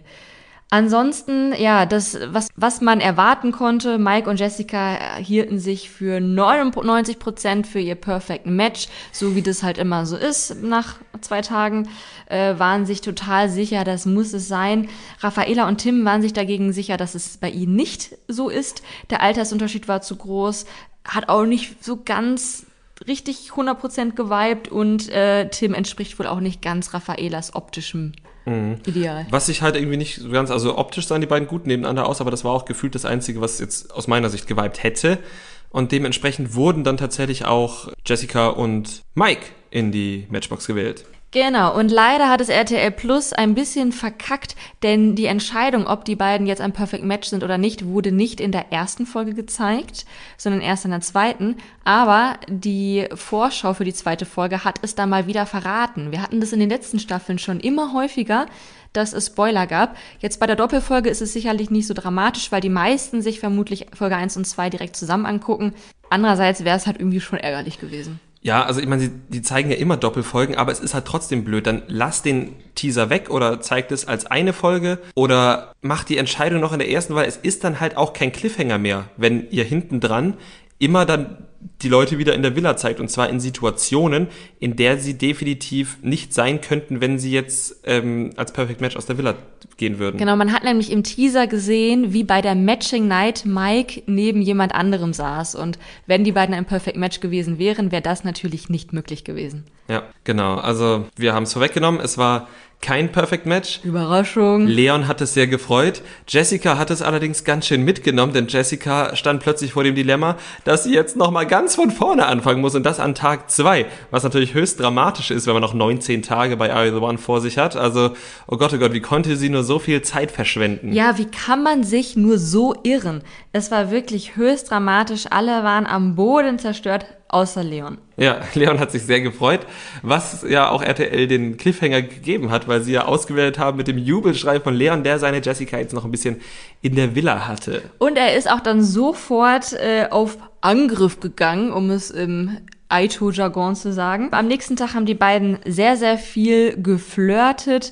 Ansonsten, ja, das, was, was man erwarten konnte, Mike und Jessica hielten sich für 99 Prozent für ihr Perfect Match, so wie das halt immer so ist nach zwei Tagen, äh, waren sich total sicher, das muss es sein. Raffaela und Tim waren sich dagegen sicher, dass es bei ihnen nicht so ist. Der Altersunterschied war zu groß, hat auch nicht so ganz richtig 100% geweibt und äh, Tim entspricht wohl auch nicht ganz Raffaelas optischem mhm. Ideal. Was ich halt irgendwie nicht so ganz, also optisch sahen die beiden gut nebeneinander aus, aber das war auch gefühlt das Einzige, was jetzt aus meiner Sicht geweibt hätte. Und dementsprechend wurden dann tatsächlich auch Jessica und Mike in die Matchbox gewählt. Genau, und leider hat es RTL Plus ein bisschen verkackt, denn die Entscheidung, ob die beiden jetzt ein Perfect Match sind oder nicht, wurde nicht in der ersten Folge gezeigt, sondern erst in der zweiten. Aber die Vorschau für die zweite Folge hat es da mal wieder verraten. Wir hatten das in den letzten Staffeln schon immer häufiger, dass es Spoiler gab. Jetzt bei der Doppelfolge ist es sicherlich nicht so dramatisch, weil die meisten sich vermutlich Folge 1 und 2 direkt zusammen angucken. Andererseits wäre es halt irgendwie schon ärgerlich gewesen. Ja, also ich meine, die zeigen ja immer Doppelfolgen, aber es ist halt trotzdem blöd. Dann lass den Teaser weg oder zeigt es als eine Folge oder macht die Entscheidung noch in der ersten, weil es ist dann halt auch kein Cliffhanger mehr, wenn ihr hinten dran immer dann die Leute wieder in der Villa zeigt. Und zwar in Situationen, in der sie definitiv nicht sein könnten, wenn sie jetzt ähm, als Perfect Match aus der Villa gehen würden. Genau, man hat nämlich im Teaser gesehen, wie bei der Matching Night Mike neben jemand anderem saß. Und wenn die beiden ein Perfect Match gewesen wären, wäre das natürlich nicht möglich gewesen. Ja, genau. Also wir haben es vorweggenommen. Es war kein Perfect Match. Überraschung. Leon hat es sehr gefreut. Jessica hat es allerdings ganz schön mitgenommen, denn Jessica stand plötzlich vor dem Dilemma, dass sie jetzt nochmal ganz von vorne anfangen muss und das an Tag zwei, was natürlich höchst dramatisch ist, wenn man noch 19 Tage bei Are The One vor sich hat. Also, oh Gott, oh Gott, wie konnte sie nur so viel Zeit verschwenden? Ja, wie kann man sich nur so irren? Es war wirklich höchst dramatisch. Alle waren am Boden zerstört außer Leon. Ja, [laughs] Leon hat sich sehr gefreut, was ja auch RTL den Cliffhanger gegeben hat, weil sie ja ausgewählt haben mit dem Jubelschrei von Leon, der seine Jessica jetzt noch ein bisschen in der Villa hatte. Und er ist auch dann sofort äh, auf Angriff gegangen, um es im Aito-Jargon zu sagen. Am nächsten Tag haben die beiden sehr, sehr viel geflirtet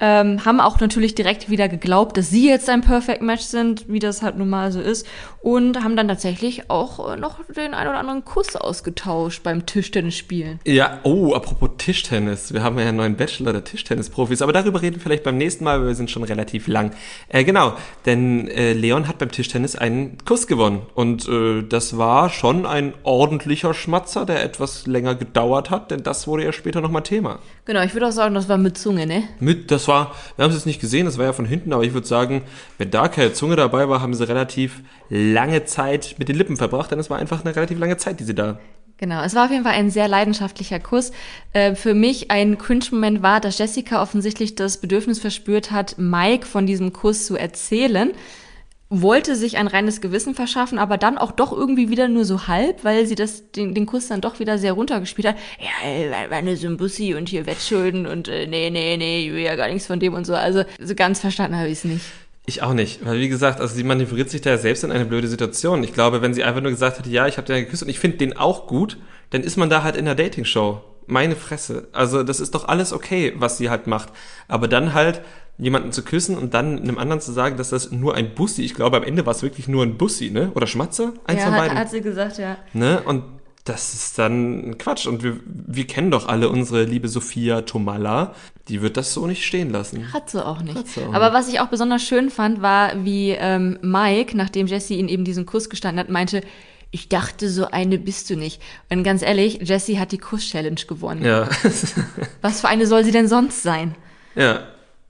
ähm, haben auch natürlich direkt wieder geglaubt, dass sie jetzt ein Perfect Match sind, wie das halt nun mal so ist, und haben dann tatsächlich auch äh, noch den einen oder anderen Kuss ausgetauscht beim Tischtennis spielen. Ja, oh, apropos Tischtennis, wir haben ja einen neuen Bachelor der Tischtennisprofis, aber darüber reden wir vielleicht beim nächsten Mal, weil wir sind schon relativ lang. Äh, genau, denn äh, Leon hat beim Tischtennis einen Kuss gewonnen und äh, das war schon ein ordentlicher Schmatzer, der etwas länger gedauert hat, denn das wurde ja später nochmal Thema. Genau, ich würde auch sagen, das war mit Zunge, ne? Mit, das war, wir haben es jetzt nicht gesehen, das war ja von hinten, aber ich würde sagen, wenn da keine Zunge dabei war, haben sie relativ lange Zeit mit den Lippen verbracht, denn es war einfach eine relativ lange Zeit, die sie da Genau, es war auf jeden Fall ein sehr leidenschaftlicher Kuss. Äh, für mich ein Cringe-Moment war, dass Jessica offensichtlich das Bedürfnis verspürt hat, Mike von diesem Kuss zu erzählen wollte sich ein reines Gewissen verschaffen, aber dann auch doch irgendwie wieder nur so halb, weil sie das den, den Kuss dann doch wieder sehr runtergespielt hat. Ja, nur so ein Bussi und hier Wettschulden und äh, nee, nee, nee, ich will ja gar nichts von dem und so. Also so ganz verstanden habe ich es nicht. Ich auch nicht, weil wie gesagt, also sie manövriert sich da ja selbst in eine blöde Situation. Ich glaube, wenn sie einfach nur gesagt hätte, ja, ich habe den geküsst und ich finde den auch gut, dann ist man da halt in der Dating-Show. Meine Fresse. Also das ist doch alles okay, was sie halt macht. Aber dann halt jemanden zu küssen und dann einem anderen zu sagen, dass das nur ein Bussi, ich glaube am Ende war es wirklich nur ein Bussi, ne? Oder Schmatzer? Eins ja, von beiden. hat sie gesagt, ja. Ne? Und das ist dann Quatsch. Und wir, wir kennen doch alle unsere liebe Sophia Tomala. Die wird das so nicht stehen lassen. Hat sie auch nicht. Sie auch Aber nicht. was ich auch besonders schön fand, war, wie ähm, Mike, nachdem Jesse ihn eben diesen Kuss gestanden hat, meinte, ich dachte, so eine bist du nicht. Und ganz ehrlich, Jesse hat die Kuss-Challenge gewonnen. Ja. was für eine soll sie denn sonst sein? Ja,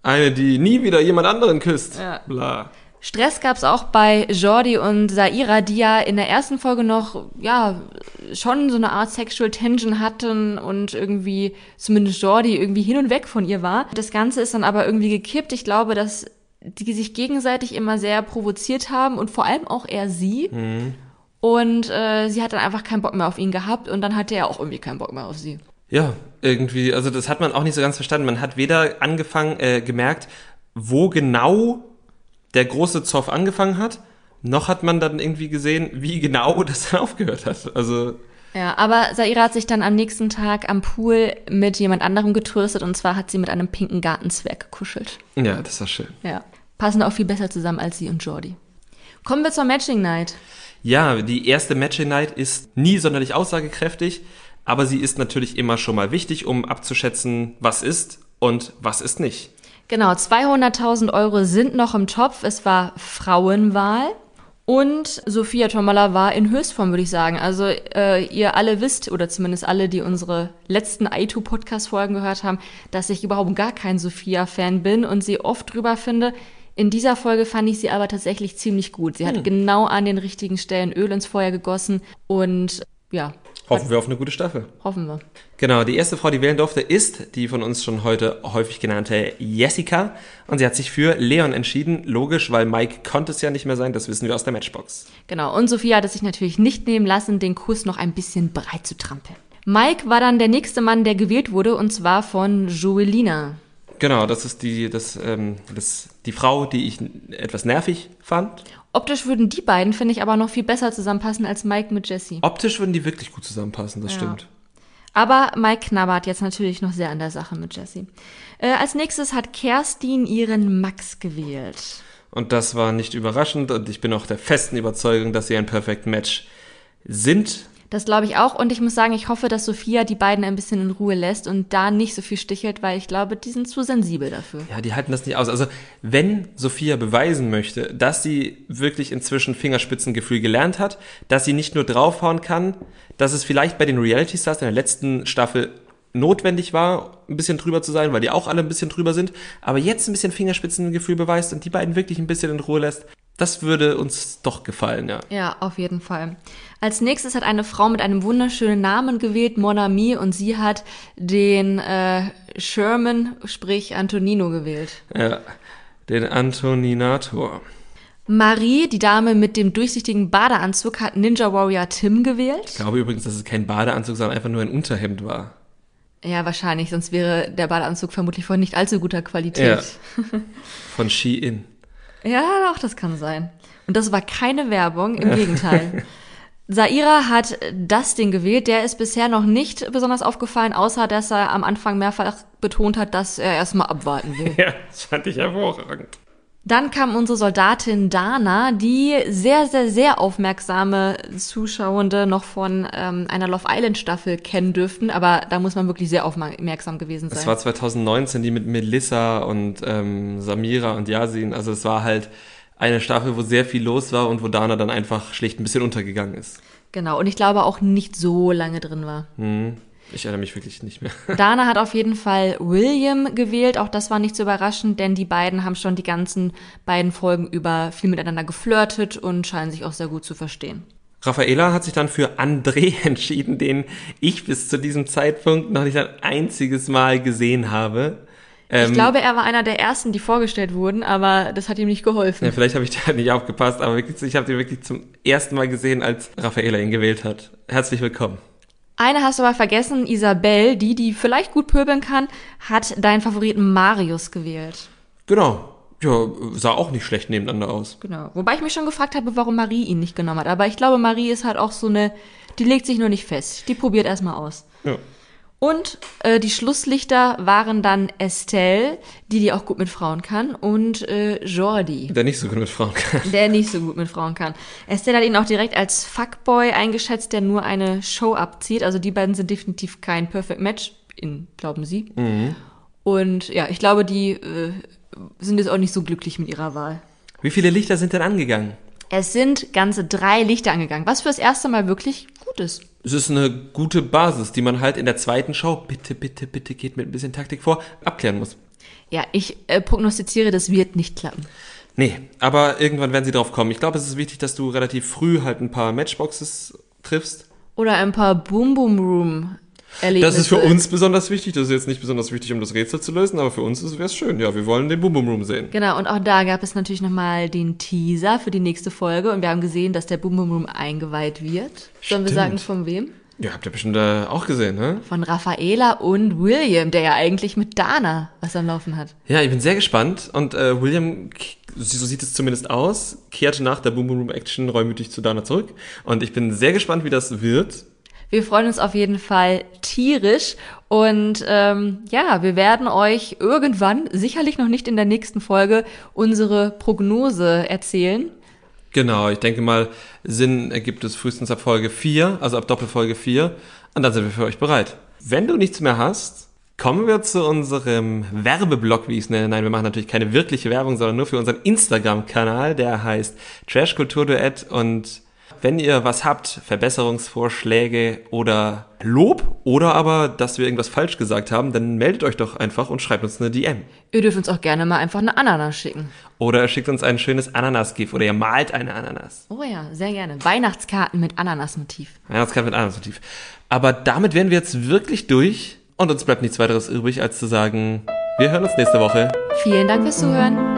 eine, die nie wieder jemand anderen küsst. Ja. Bla. Stress gab's auch bei Jordi und Saira, die ja in der ersten Folge noch, ja, schon so eine Art Sexual Tension hatten und irgendwie, zumindest Jordi, irgendwie hin und weg von ihr war. Das Ganze ist dann aber irgendwie gekippt. Ich glaube, dass die sich gegenseitig immer sehr provoziert haben und vor allem auch er sie. Mhm. Und äh, sie hat dann einfach keinen Bock mehr auf ihn gehabt und dann hatte er auch irgendwie keinen Bock mehr auf sie. Ja, irgendwie, also das hat man auch nicht so ganz verstanden. Man hat weder angefangen, äh, gemerkt, wo genau der große Zoff angefangen hat, noch hat man dann irgendwie gesehen, wie genau [laughs] das dann aufgehört hat. Also ja, aber Saira hat sich dann am nächsten Tag am Pool mit jemand anderem getröstet und zwar hat sie mit einem pinken Gartenzwerg gekuschelt. Ja, das war schön. Ja, passen auch viel besser zusammen als sie und Jordi. Kommen wir zur Matching Night. Ja, die erste Matching Night ist nie sonderlich aussagekräftig aber sie ist natürlich immer schon mal wichtig, um abzuschätzen, was ist und was ist nicht. Genau, 200.000 Euro sind noch im Topf. Es war Frauenwahl Und Sophia Tomala war in Höchstform, würde ich sagen. Also äh, ihr alle wisst, oder zumindest alle, die unsere letzten i2-Podcast-Folgen gehört haben, dass ich überhaupt gar kein Sophia-Fan bin und sie oft drüber finde. In dieser Folge fand ich sie aber tatsächlich ziemlich gut. Sie hat Hm. genau an den richtigen Stellen Öl ins Feuer gegossen und ja, Hoffen wir auf eine gute Staffel. hoffen wir. Genau, die erste Frau, die wählen durfte, ist die von uns schon heute häufig genannte Jessica. Und sie hat sich für Leon entschieden. Logisch, weil Mike konnte es ja nicht mehr sein, das wissen wir aus der Matchbox. Genau, und Sophia hat es sich natürlich nicht nehmen lassen, den Kuss noch ein bisschen breit zu trampeln. Mike war dann der nächste Mann, der gewählt wurde, und zwar von Joelina. Genau, das ist die, das, ähm, das, die Frau, die ich etwas nervig fand. Optisch würden die beiden, finde ich, aber noch viel besser zusammenpassen als Mike mit Jessie. Optisch würden die wirklich gut zusammenpassen, das Ja. stimmt. Aber Mike knabbert jetzt natürlich noch sehr an der Sache mit Jessie. Äh, als nächstes hat Kerstin ihren Max gewählt. Und das war nicht überraschend und ich bin auch der festen Überzeugung, dass sie ein Perfect Match sind. Das glaube ich auch. Und ich muss sagen, ich hoffe, dass Sophia die beiden ein bisschen in Ruhe lässt und da nicht so viel stichelt, weil ich glaube, die sind zu sensibel dafür. Ja, die halten das nicht aus. Also, wenn Sophia beweisen möchte, dass sie wirklich inzwischen Fingerspitzengefühl gelernt hat, dass sie nicht nur draufhauen kann, dass es vielleicht bei den Reality Stars in der letzten Staffel notwendig war, ein bisschen drüber zu sein, weil die auch alle ein bisschen drüber sind, aber jetzt ein bisschen Fingerspitzengefühl beweist und die beiden wirklich ein bisschen in Ruhe lässt, das würde uns doch gefallen, ja. Ja, auf jeden Fall. Als nächstes hat eine Frau mit einem wunderschönen Namen gewählt, Mon Ami, und sie hat den äh, Sherman, sprich Antonino, gewählt. ja. Den Antoninator. Marie, die Dame mit dem durchsichtigen Badeanzug, hat Ninja Warrior Tim Ich gewählt. glaube übrigens, dass es kein Badeanzug, sondern einfach nur ein Unterhemd war. Ja, wahrscheinlich, sonst wäre der Badeanzug vermutlich von nicht allzu guter Qualität. Von Shein. Ja, doch, das kann sein. Und das war keine Werbung, im Gegenteil. [laughs] Saira hat Dustin gewählt. Der ist bisher noch nicht besonders aufgefallen, außer dass er am Anfang mehrfach betont hat, dass er erstmal abwarten will. [laughs] Ja, das fand ich hervorragend. Dann kam unsere Soldatin Dana, die sehr, sehr, sehr aufmerksame Zuschauende noch von ähm, einer Love Island Staffel kennen dürften, aber da muss man wirklich sehr aufmerksam gewesen sein. Das war 2019, die mit Melissa und ähm, Samira und Yasin. Also es war halt eine Staffel, wo sehr viel los war und wo Dana dann einfach schlicht ein bisschen untergegangen ist. genau, und ich glaube auch nicht so lange drin war. Hm, ich erinnere mich wirklich nicht mehr. [laughs] Dana hat auf jeden Fall William gewählt. Auch das war nicht so überraschend, denn die beiden haben schon die ganzen beiden Folgen über viel miteinander geflirtet und scheinen sich auch sehr gut zu verstehen. Raffaela hat sich dann für André [laughs] entschieden, den ich bis zu diesem Zeitpunkt noch nicht ein einziges Mal gesehen habe. Ähm, ich glaube, er war einer der ersten, die vorgestellt wurden, aber das hat ihm nicht geholfen. Ja, vielleicht habe ich [laughs] da nicht aufgepasst, aber wirklich, ich habe den wirklich zum ersten Mal gesehen, als Raffaela ihn gewählt hat. Herzlich willkommen. Eine hast du aber vergessen, Isabel, die, die vielleicht gut pöbeln kann, hat deinen Favoriten Marius gewählt. Genau. Ja, sah auch nicht schlecht nebeneinander aus. Genau. Wobei ich mich schon gefragt habe, warum Marie ihn nicht genommen hat. Aber ich glaube, Marie ist halt auch so eine, die legt sich nur nicht fest. Die probiert erstmal aus. Ja. Und äh, die Schlusslichter waren dann Estelle, die die auch gut mit Frauen kann, und äh, Jordi, Der nicht so gut mit Frauen kann. der nicht so gut mit Frauen kann. Estelle hat ihn auch direkt als Fuckboy eingeschätzt, der nur eine Show abzieht. Also die beiden sind definitiv kein Perfect Match, in, glauben sie. Und ja, ich glaube, die äh, sind jetzt auch nicht so glücklich mit ihrer Wahl. Wie viele Lichter sind denn angegangen? Es sind ganze drei Lichter angegangen, was fürs erste Mal wirklich gut ist. Es ist eine gute Basis, die man halt in der zweiten Show, bitte, bitte, bitte geht mit ein bisschen Taktik vor, abklären muss. Ja, ich äh, prognostiziere, das wird nicht klappen. Nee, aber irgendwann werden sie drauf kommen. Ich glaube, es ist wichtig, dass du relativ früh halt ein paar Matchboxes triffst. Oder ein paar Boom Boom Room Erlebnisse. Das ist für uns besonders wichtig. Das ist jetzt nicht besonders wichtig, um das Rätsel zu lösen, aber für uns wäre es schön. Ja, wir wollen den Boom Boom Room sehen. Genau, und auch da gab es natürlich nochmal den Teaser für die nächste Folge und wir haben gesehen, dass der Boom Boom Room eingeweiht wird. Sollen wir Stimmt. sagen, von wem? Ja, habt ihr bestimmt äh, auch gesehen, ne? Von Raffaela und William, der ja eigentlich mit Dana was am Laufen hat. Ja, ich bin sehr gespannt. Und äh, William, so sieht es zumindest aus, kehrte nach der Boom Boom Room Action reumütig zu Dana zurück. Und ich bin sehr gespannt, wie das wird. Wir freuen uns auf jeden Fall tierisch und ähm, ja, wir werden euch irgendwann, sicherlich noch nicht in der nächsten Folge, unsere Prognose erzählen. Genau, ich denke mal, Sinn ergibt es frühestens ab Folge 4, also ab Doppelfolge 4. Und dann sind wir für euch bereit. Wenn du nichts mehr hast, Kommen wir zu unserem Werbeblock, wie ich es nenne. Nein, wir machen natürlich keine wirkliche Werbung, sondern nur für unseren Instagram-Kanal, der heißt Trash Kultur Duett. Und wenn ihr was habt, Verbesserungsvorschläge oder Lob oder aber, dass wir irgendwas falsch gesagt haben, dann meldet euch doch einfach und schreibt uns eine DM. Ihr dürft uns auch gerne mal einfach eine Ananas schicken. Oder ihr schickt uns ein schönes Ananas-GIF oder ihr malt eine Ananas. Oh ja, sehr gerne. Weihnachtskarten mit Ananasmotiv. Weihnachtskarten mit Ananasmotiv. Aber damit wären wir jetzt wirklich durch. Und uns bleibt nichts weiteres übrig, als zu sagen, wir hören uns nächste Woche. Vielen Dank fürs Zuhören.